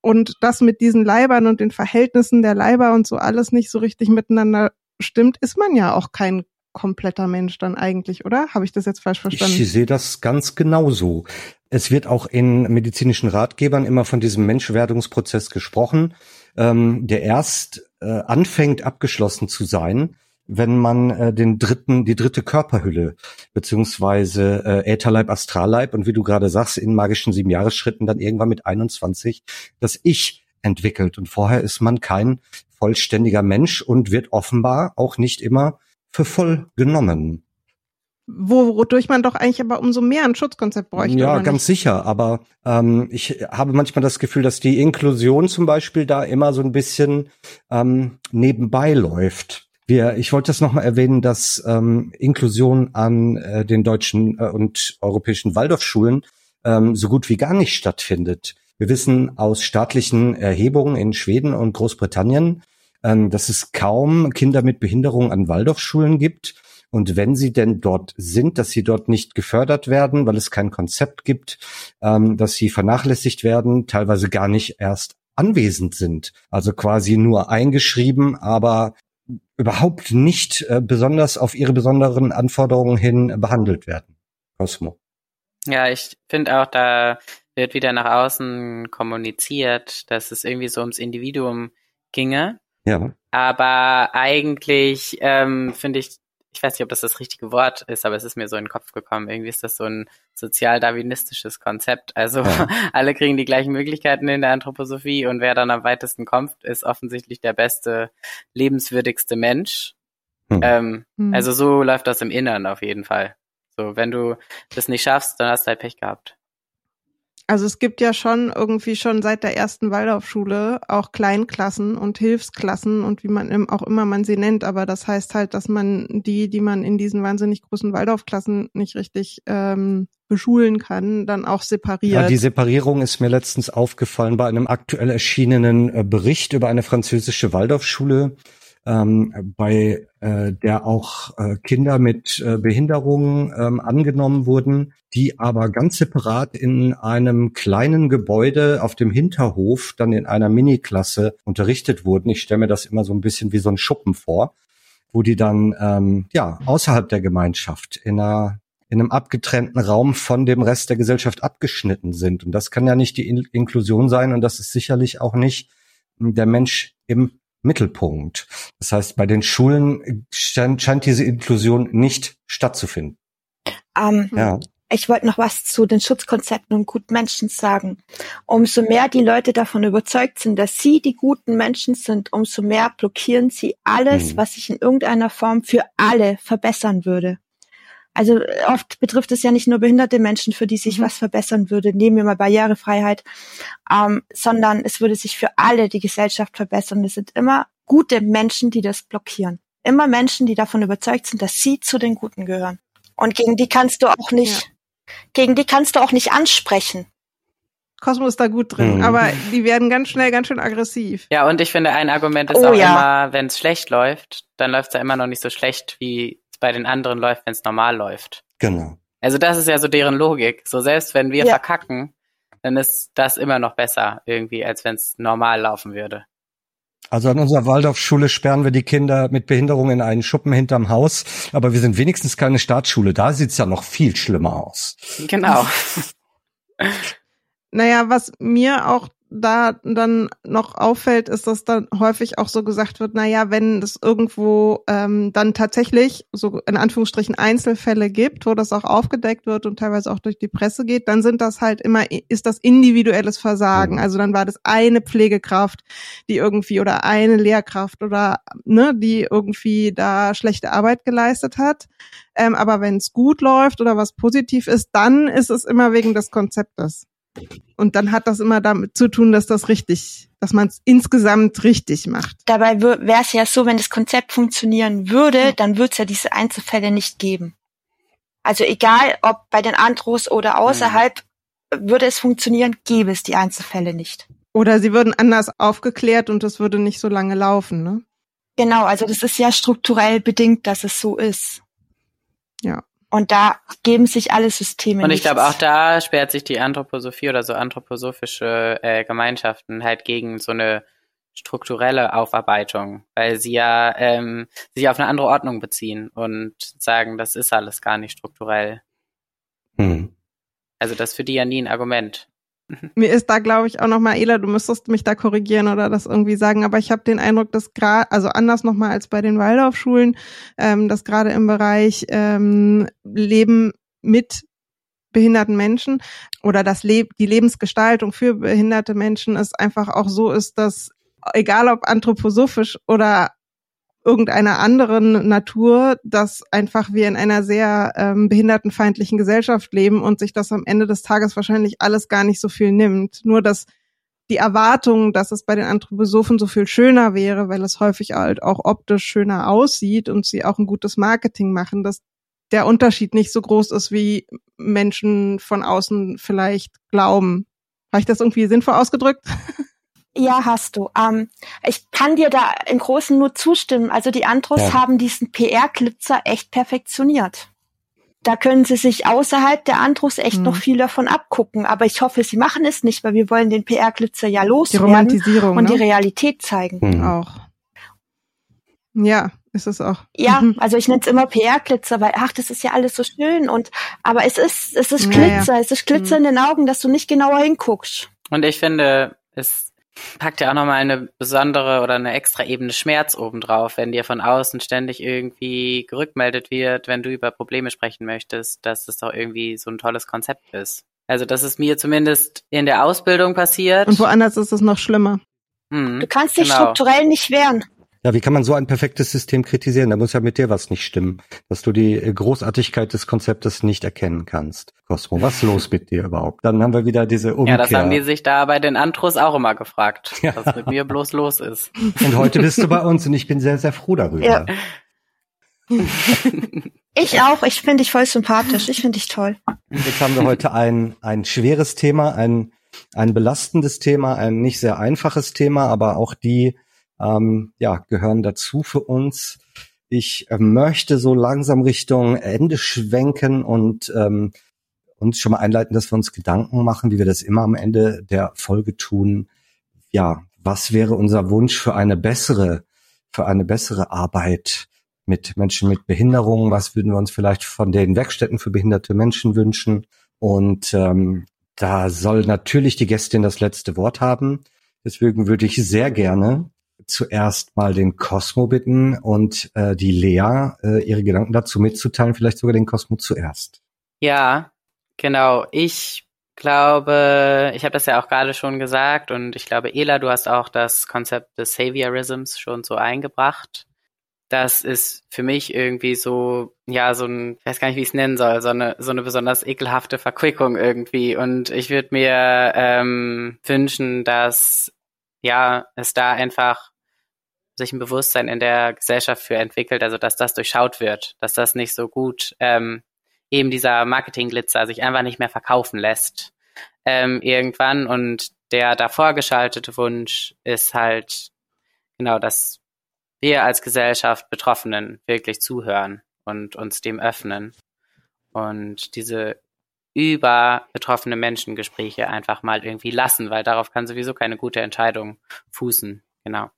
Und das mit diesen Leibern und den Verhältnissen der Leiber und so alles nicht so richtig miteinander stimmt, ist man ja auch kein kompletter Mensch dann eigentlich, oder? Habe ich das jetzt falsch verstanden? Ich sehe das ganz genauso. Es wird auch in medizinischen Ratgebern immer von diesem Menschwerdungsprozess gesprochen, ähm, der erst äh, anfängt abgeschlossen zu sein, wenn man äh, den dritten, die dritte Körperhülle beziehungsweise äh, Ätherleib, Astralleib und wie du gerade sagst, in magischen sieben Jahresschritten dann irgendwann mit 21 das Ich entwickelt. Und vorher ist man kein vollständiger Mensch und wird offenbar auch nicht immer für voll genommen. Wodurch man doch eigentlich aber umso mehr ein Schutzkonzept bräuchte. Ja, ganz sicher. Aber ähm, ich habe manchmal das Gefühl, dass die Inklusion zum Beispiel da immer so ein bisschen ähm, nebenbei läuft. Wir, ich wollte das nochmal erwähnen, dass ähm, Inklusion an äh, den deutschen äh, und europäischen Waldorfschulen ähm, so gut wie gar nicht stattfindet. Wir wissen aus staatlichen Erhebungen in Schweden und Großbritannien, ähm, dass es kaum Kinder mit Behinderung an Waldorfschulen gibt. Und wenn sie denn dort sind, dass sie dort nicht gefördert werden, weil es kein Konzept gibt, ähm, dass sie vernachlässigt werden, teilweise gar nicht erst anwesend sind. Also quasi nur eingeschrieben, aber überhaupt nicht äh, besonders auf ihre besonderen Anforderungen hin behandelt werden. Cosmo. Ja, ich finde auch, da wird wieder nach außen kommuniziert, dass es irgendwie so ums Individuum ginge. Ja. Aber eigentlich ähm, finde ich ich weiß nicht, ob das das richtige Wort ist, aber es ist mir so in den Kopf gekommen. Irgendwie ist das so ein sozial-darwinistisches Konzept. Also ja. [LAUGHS] alle kriegen die gleichen Möglichkeiten in der Anthroposophie und wer dann am weitesten kommt, ist offensichtlich der beste, lebenswürdigste Mensch. Hm. Ähm, hm. Also so läuft das im Innern auf jeden Fall. So, wenn du das nicht schaffst, dann hast du halt Pech gehabt. Also es gibt ja schon irgendwie schon seit der ersten Waldorfschule auch Kleinklassen und Hilfsklassen und wie man auch immer man sie nennt, aber das heißt halt, dass man die, die man in diesen wahnsinnig großen Waldorfklassen nicht richtig ähm, beschulen kann, dann auch separiert. Ja, die Separierung ist mir letztens aufgefallen bei einem aktuell erschienenen äh, Bericht über eine französische Waldorfschule ähm, bei äh, der auch äh, Kinder mit äh, Behinderungen ähm, angenommen wurden, die aber ganz separat in einem kleinen Gebäude auf dem Hinterhof dann in einer Miniklasse unterrichtet wurden. Ich stelle mir das immer so ein bisschen wie so ein Schuppen vor, wo die dann ähm, ja außerhalb der Gemeinschaft in einer in einem abgetrennten Raum von dem Rest der Gesellschaft abgeschnitten sind. Und das kann ja nicht die In Inklusion sein und das ist sicherlich auch nicht der Mensch im Mittelpunkt. Das heißt, bei den Schulen scheint, scheint diese Inklusion nicht stattzufinden. Ähm, ja. Ich wollte noch was zu den Schutzkonzepten und guten Menschen sagen. Umso mehr die Leute davon überzeugt sind, dass sie die guten Menschen sind, umso mehr blockieren sie alles, hm. was sich in irgendeiner Form für alle verbessern würde. Also oft betrifft es ja nicht nur behinderte Menschen, für die sich mhm. was verbessern würde, nehmen wir mal Barrierefreiheit, ähm, sondern es würde sich für alle die Gesellschaft verbessern. Es sind immer gute Menschen, die das blockieren. Immer Menschen, die davon überzeugt sind, dass sie zu den Guten gehören. Und gegen die kannst du auch nicht, ja. gegen die kannst du auch nicht ansprechen. Cosmo ist da gut drin, mhm. aber die werden ganz schnell ganz schön aggressiv. Ja, und ich finde, ein Argument ist oh, auch ja. immer, wenn es schlecht läuft, dann läuft es ja immer noch nicht so schlecht, wie bei den anderen läuft, wenn es normal läuft. Genau. Also das ist ja so deren Logik. So selbst wenn wir ja. verkacken, dann ist das immer noch besser irgendwie, als wenn es normal laufen würde. Also an unserer Waldorfschule sperren wir die Kinder mit Behinderung in einen Schuppen hinterm Haus, aber wir sind wenigstens keine Staatsschule. Da sieht's ja noch viel schlimmer aus. Genau. [LAUGHS] naja, was mir auch da dann noch auffällt, ist, dass dann häufig auch so gesagt wird, na ja, wenn es irgendwo ähm, dann tatsächlich so in Anführungsstrichen Einzelfälle gibt, wo das auch aufgedeckt wird und teilweise auch durch die Presse geht, dann sind das halt immer, ist das individuelles Versagen. Mhm. Also dann war das eine Pflegekraft, die irgendwie oder eine Lehrkraft oder ne, die irgendwie da schlechte Arbeit geleistet hat. Ähm, aber wenn es gut läuft oder was positiv ist, dann ist es immer wegen des Konzeptes. Und dann hat das immer damit zu tun, dass das richtig, dass man es insgesamt richtig macht. Dabei wäre es ja so, wenn das Konzept funktionieren würde, dann würde es ja diese Einzelfälle nicht geben. Also egal, ob bei den Andros oder außerhalb, würde es funktionieren, gäbe es die Einzelfälle nicht. Oder sie würden anders aufgeklärt und es würde nicht so lange laufen, ne? Genau, also das ist ja strukturell bedingt, dass es so ist. Ja. Und da geben sich alle Systeme. Und ich glaube, auch da sperrt sich die Anthroposophie oder so anthroposophische äh, Gemeinschaften halt gegen so eine strukturelle Aufarbeitung, weil sie ja ähm, sich auf eine andere Ordnung beziehen und sagen, das ist alles gar nicht strukturell. Hm. Also das ist für die ja nie ein Argument. Mir ist da, glaube ich, auch nochmal, Ela, du müsstest mich da korrigieren oder das irgendwie sagen, aber ich habe den Eindruck, dass gerade, also anders nochmal als bei den Waldorfschulen, ähm, dass gerade im Bereich ähm, Leben mit behinderten Menschen oder das Leb die Lebensgestaltung für behinderte Menschen es einfach auch so ist, dass egal ob anthroposophisch oder irgendeiner anderen Natur, dass einfach wir in einer sehr ähm, behindertenfeindlichen Gesellschaft leben und sich das am Ende des Tages wahrscheinlich alles gar nicht so viel nimmt. Nur dass die Erwartung, dass es bei den Anthroposophen so viel schöner wäre, weil es häufig halt auch optisch schöner aussieht und sie auch ein gutes Marketing machen, dass der Unterschied nicht so groß ist, wie Menschen von außen vielleicht glauben. Habe ich das irgendwie sinnvoll ausgedrückt? [LAUGHS] Ja, hast du. Ähm, ich kann dir da im Großen nur zustimmen. Also die Andros Ja. haben diesen PR-Glitzer echt perfektioniert. Da können sie sich außerhalb der Andros echt Hm. noch viel davon abgucken. Aber ich hoffe, sie machen es nicht, weil wir wollen den PR-Glitzer ja Die loswerden Romantisierung und ne? die Realität zeigen. Hm. auch. Ja, ist es auch. Ja, Mhm. also ich nenne es immer PR-Glitzer, weil ach, das ist ja alles so schön und aber es ist es ist Ja, ja. Glitzer, es ist Glitzer in den Augen, dass du nicht genauer hinguckst. Und ich finde, es packt ja auch nochmal eine besondere oder eine extra Ebene Schmerz obendrauf, wenn dir von außen ständig irgendwie gerückmeldet wird, wenn du über Probleme sprechen möchtest, dass das doch irgendwie so ein tolles Konzept ist. Also das ist mir zumindest in der Ausbildung passiert. Und woanders ist es noch schlimmer. Mhm, Du kannst dich genau. strukturell nicht wehren. Ja, wie kann man so ein perfektes System kritisieren? Da muss ja mit dir was nicht stimmen, dass du die Großartigkeit des Konzeptes nicht erkennen kannst. Cosmo, was ist los mit dir überhaupt? Dann haben wir wieder diese Umkehr. Ja, das haben die sich da bei den Antros auch immer gefragt, [LAUGHS] Ja. was mit mir bloß los ist. und heute bist du bei uns und ich bin sehr, sehr froh darüber. Ja. Ich auch, ich finde dich voll sympathisch, ich finde dich toll. Jetzt haben wir heute ein, ein schweres Thema, ein, ein belastendes Thema, ein nicht sehr einfaches Thema, aber auch die ähm, ja, gehören dazu für uns. Ich äh, möchte so langsam Richtung Ende schwenken und ähm, uns schon mal einleiten, dass wir uns Gedanken machen, wie wir das immer am Ende der Folge tun. Ja, was wäre unser Wunsch für eine bessere, für eine bessere Arbeit mit Menschen mit Behinderungen? Was würden wir uns vielleicht von den Werkstätten für behinderte Menschen wünschen? Und ähm, da soll natürlich die Gästin das letzte Wort haben. Deswegen würde ich sehr gerne zuerst mal den Cosmo bitten und äh, die Lea äh, ihre Gedanken dazu mitzuteilen, vielleicht sogar den Cosmo zuerst. Ja, genau. Ich glaube, ich habe das ja auch gerade schon gesagt und ich glaube, Ela, du hast auch das Konzept des Saviorisms schon so eingebracht. Das ist für mich irgendwie so, ja, so ein, ich weiß gar nicht, wie ich es nennen soll, so eine, so eine besonders ekelhafte Verquickung irgendwie. Und ich würde mir ähm, wünschen, dass ja, es da einfach sich ein Bewusstsein in der Gesellschaft für entwickelt, also dass das durchschaut wird, dass das nicht so gut ähm, eben dieser Marketingglitzer sich einfach nicht mehr verkaufen lässt ähm, irgendwann und der davor geschaltete Wunsch ist halt genau, dass wir als Gesellschaft Betroffenen wirklich zuhören und uns dem öffnen und diese über betroffene Menschengespräche einfach mal irgendwie lassen, weil darauf kann sowieso keine gute Entscheidung fußen. Genau.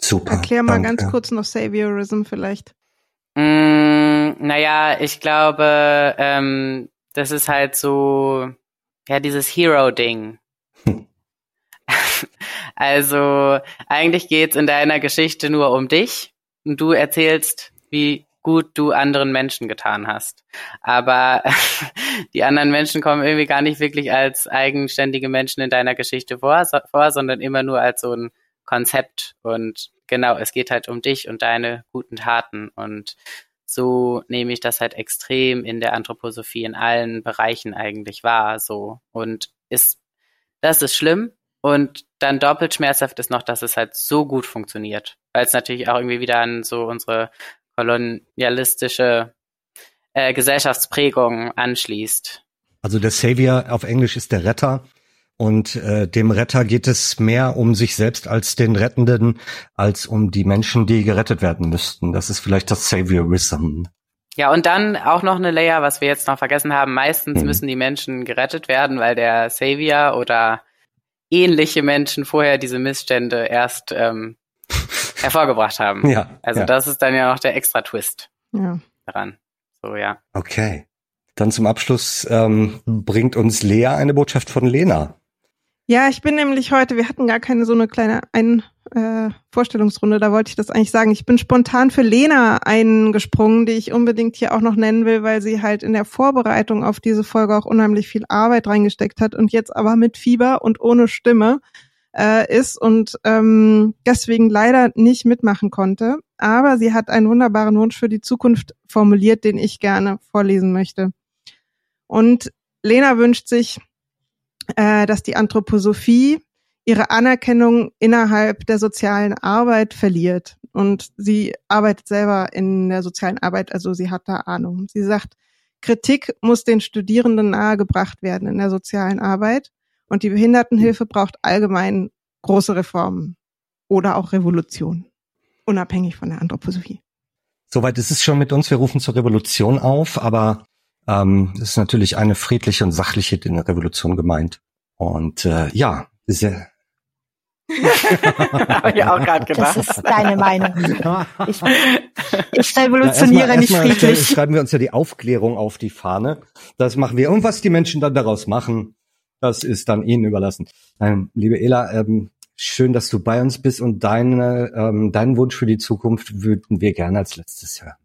Super. Erklär mal danke. ganz kurz noch Saviorism vielleicht. Mm, naja, ich glaube, ähm, das ist halt so, ja, dieses Hero-Ding. [LAUGHS] also, eigentlich geht's in deiner Geschichte nur um dich und du erzählst, wie gut du anderen Menschen getan hast. Aber [LAUGHS] die anderen Menschen kommen irgendwie gar nicht wirklich als eigenständige Menschen in deiner Geschichte vor, so, vor sondern immer nur als so ein Konzept. Und genau, es geht halt um dich und deine guten Taten. Und so nehme ich das halt extrem in der Anthroposophie in allen Bereichen eigentlich wahr. So. Und ist, das ist schlimm. Und dann doppelt schmerzhaft ist noch, dass es halt so gut funktioniert. Weil es natürlich auch irgendwie wieder an so unsere kolonialistische äh, Gesellschaftsprägung anschließt. Also der Savior auf Englisch ist der Retter Und äh, dem Retter geht es mehr um sich selbst als den Rettenden, als um die Menschen, die gerettet werden müssten. Das ist vielleicht das Saviorism. Ja, und dann auch noch eine Layer, was wir jetzt noch vergessen haben. Meistens hm. müssen die Menschen gerettet werden, weil der Savior oder ähnliche Menschen vorher diese Missstände erst ähm, [LAUGHS] hervorgebracht haben. Ja. Also ja. das ist dann ja noch der extra Twist Ja. daran. So, ja. Okay. Dann zum Abschluss ähm, bringt uns Lea eine Botschaft von Lena. Ja, ich bin nämlich heute, wir hatten gar keine so eine kleine Ein äh, Vorstellungsrunde, da wollte ich das eigentlich sagen. Ich bin spontan für Lena eingesprungen, die ich unbedingt hier auch noch nennen will, weil sie halt in der Vorbereitung auf diese Folge auch unheimlich viel Arbeit reingesteckt hat und jetzt aber mit Fieber und ohne Stimme äh, ist und ähm, deswegen leider nicht mitmachen konnte. Aber sie hat einen wunderbaren Wunsch für die Zukunft formuliert, den ich gerne vorlesen möchte. Und Lena wünscht sich, äh, dass die Anthroposophie ihre Anerkennung innerhalb der sozialen Arbeit verliert. Und sie arbeitet selber in der sozialen Arbeit, also sie hat da Ahnung. Sie sagt, Kritik muss den Studierenden nahegebracht werden in der sozialen Arbeit. Und die Behindertenhilfe braucht allgemein große Reformen oder auch Revolution, unabhängig von der Anthroposophie. Soweit ist es schon mit uns. Wir rufen zur Revolution auf, aber ähm, es ist natürlich eine friedliche und sachliche Revolution gemeint. Und äh, ja, sehr, Habe ich auch gerade gedacht. Das ist deine Meinung. Ich, ich revolutioniere ja, nicht erstmal friedlich. schreiben wir uns ja die Aufklärung auf die Fahne. Das machen wir. Und was die Menschen dann daraus machen, das ist dann ihnen überlassen. Ähm, liebe Ela, ähm, schön, dass du bei uns bist und deine, ähm, deinen Wunsch für die Zukunft würden wir gerne als letztes hören.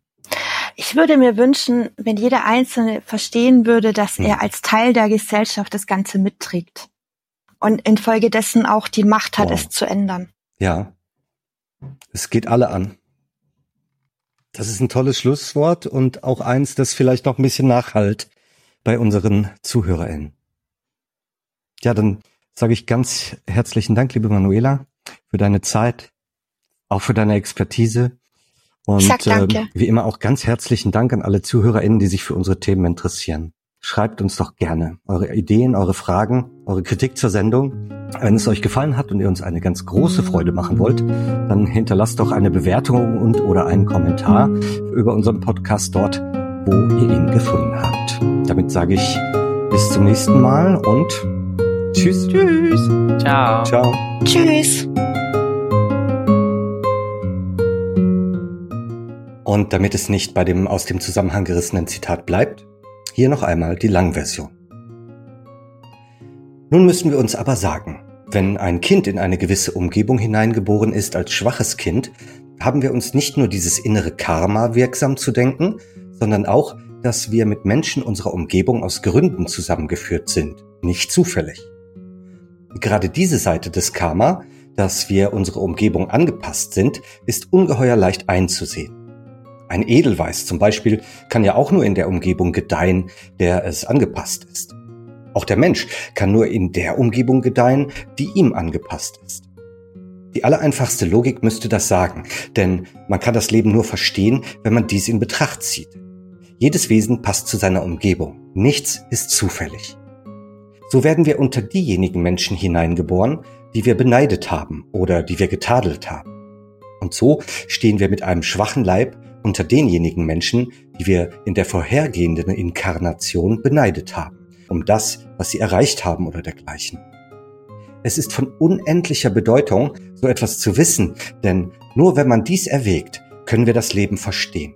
Ich würde mir wünschen, wenn jeder Einzelne verstehen würde, dass Hm. er als Teil der Gesellschaft das Ganze mitträgt. Und infolgedessen auch die Macht hat, Wow. es zu ändern. Ja, es geht alle an. Das ist ein tolles Schlusswort und auch eins, das vielleicht noch ein bisschen nachhalt bei unseren ZuhörerInnen. Ja, dann sage ich ganz herzlichen Dank, liebe Manuela, für deine Zeit, auch für deine Expertise. Und Ich sag danke. ähm, wie immer auch ganz herzlichen Dank an alle ZuhörerInnen, die sich für unsere Themen interessieren. Schreibt uns doch gerne eure Ideen, eure Fragen, eure Kritik zur Sendung. Wenn es euch gefallen hat und ihr uns eine ganz große Freude machen wollt, dann hinterlasst doch eine Bewertung und oder einen Kommentar über unseren Podcast dort, wo ihr ihn gefunden habt. Damit sage ich bis zum nächsten Mal und tschüss. Tschüss. Ciao. Ciao. Tschüss. Und damit es nicht bei dem aus dem Zusammenhang gerissenen Zitat bleibt, hier noch einmal die Langversion. Nun müssen wir uns aber sagen, wenn ein Kind in eine gewisse Umgebung hineingeboren ist als schwaches Kind, haben wir uns nicht nur dieses innere Karma wirksam zu denken, sondern auch, dass wir mit Menschen unserer Umgebung aus Gründen zusammengeführt sind, nicht zufällig. Gerade diese Seite des Karma, dass wir unsere Umgebung angepasst sind, ist ungeheuer leicht einzusehen. Ein Edelweiß zum Beispiel kann ja auch nur in der Umgebung gedeihen, der es angepasst ist. Auch der Mensch kann nur in der Umgebung gedeihen, die ihm angepasst ist. Die allereinfachste Logik müsste das sagen, denn man kann das Leben nur verstehen, wenn man dies in Betracht zieht. Jedes Wesen passt zu seiner Umgebung. Nichts ist zufällig. So werden wir unter diejenigen Menschen hineingeboren, die wir beneidet haben oder die wir getadelt haben. Und so stehen wir mit einem schwachen Leib unter denjenigen Menschen, die wir in der vorhergehenden Inkarnation beneidet haben, um das, was sie erreicht haben oder dergleichen. Es ist von unendlicher Bedeutung, so etwas zu wissen, denn nur wenn man dies erwägt, können wir das Leben verstehen.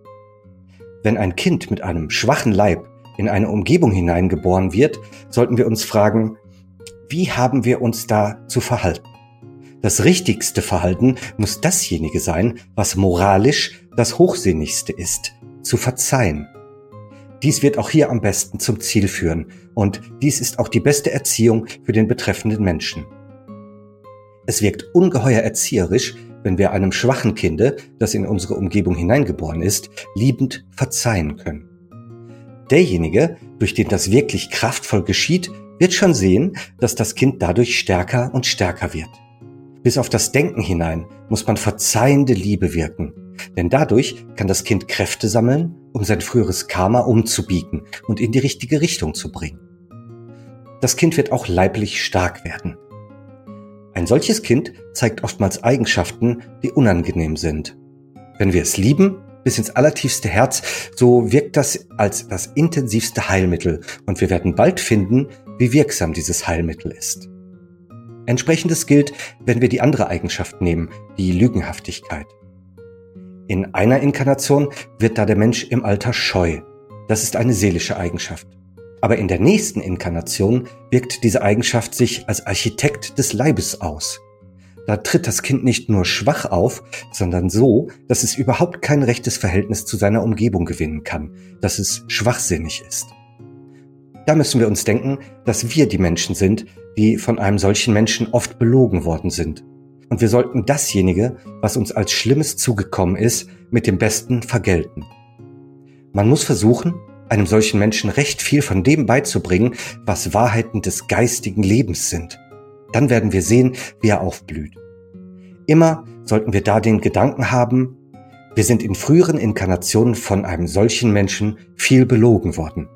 Wenn ein Kind mit einem schwachen Leib in eine Umgebung hineingeboren wird, sollten wir uns fragen, wie haben wir uns da zu verhalten? Das richtigste Verhalten muss dasjenige sein, was moralisch das Hochsinnigste ist, zu verzeihen. Dies wird auch hier am besten zum Ziel führen und dies ist auch die beste Erziehung für den betreffenden Menschen. Es wirkt ungeheuer erzieherisch, wenn wir einem schwachen Kinde, das in unsere Umgebung hineingeboren ist, liebend verzeihen können. Derjenige, durch den das wirklich kraftvoll geschieht, wird schon sehen, dass das Kind dadurch stärker und stärker wird. Bis auf das Denken hinein muss man verzeihende Liebe wirken, denn dadurch kann das Kind Kräfte sammeln, um sein früheres Karma umzubiegen und in die richtige Richtung zu bringen. Das Kind wird auch leiblich stark werden. Ein solches Kind zeigt oftmals Eigenschaften, die unangenehm sind. Wenn wir es lieben, bis ins allertiefste Herz, so wirkt das als das intensivste Heilmittel und wir werden bald finden, wie wirksam dieses Heilmittel ist. Entsprechendes gilt, wenn wir die andere Eigenschaft nehmen, die Lügenhaftigkeit. In einer Inkarnation wird da der Mensch im Alter scheu. Das ist eine seelische Eigenschaft. Aber in der nächsten Inkarnation wirkt diese Eigenschaft sich als Architekt des Leibes aus. Da tritt das Kind nicht nur schwach auf, sondern so, dass es überhaupt kein rechtes Verhältnis zu seiner Umgebung gewinnen kann, dass es schwachsinnig ist. Da müssen wir uns denken, dass wir die Menschen sind, die von einem solchen Menschen oft belogen worden sind. Und wir sollten dasjenige, was uns als Schlimmes zugekommen ist, mit dem Besten vergelten. Man muss versuchen, einem solchen Menschen recht viel von dem beizubringen, was Wahrheiten des geistigen Lebens sind. Dann werden wir sehen, wie er aufblüht. Immer sollten wir da den Gedanken haben, wir sind in früheren Inkarnationen von einem solchen Menschen viel belogen worden.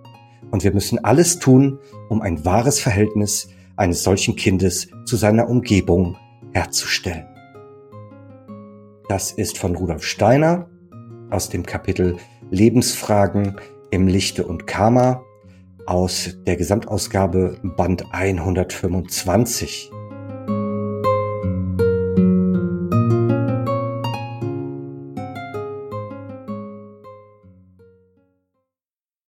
Und wir müssen alles tun, um ein wahres Verhältnis eines solchen Kindes zu seiner Umgebung herzustellen. Das ist von Rudolf Steiner aus dem Kapitel Lebensfragen im Lichte und Karma aus der Gesamtausgabe Band 125.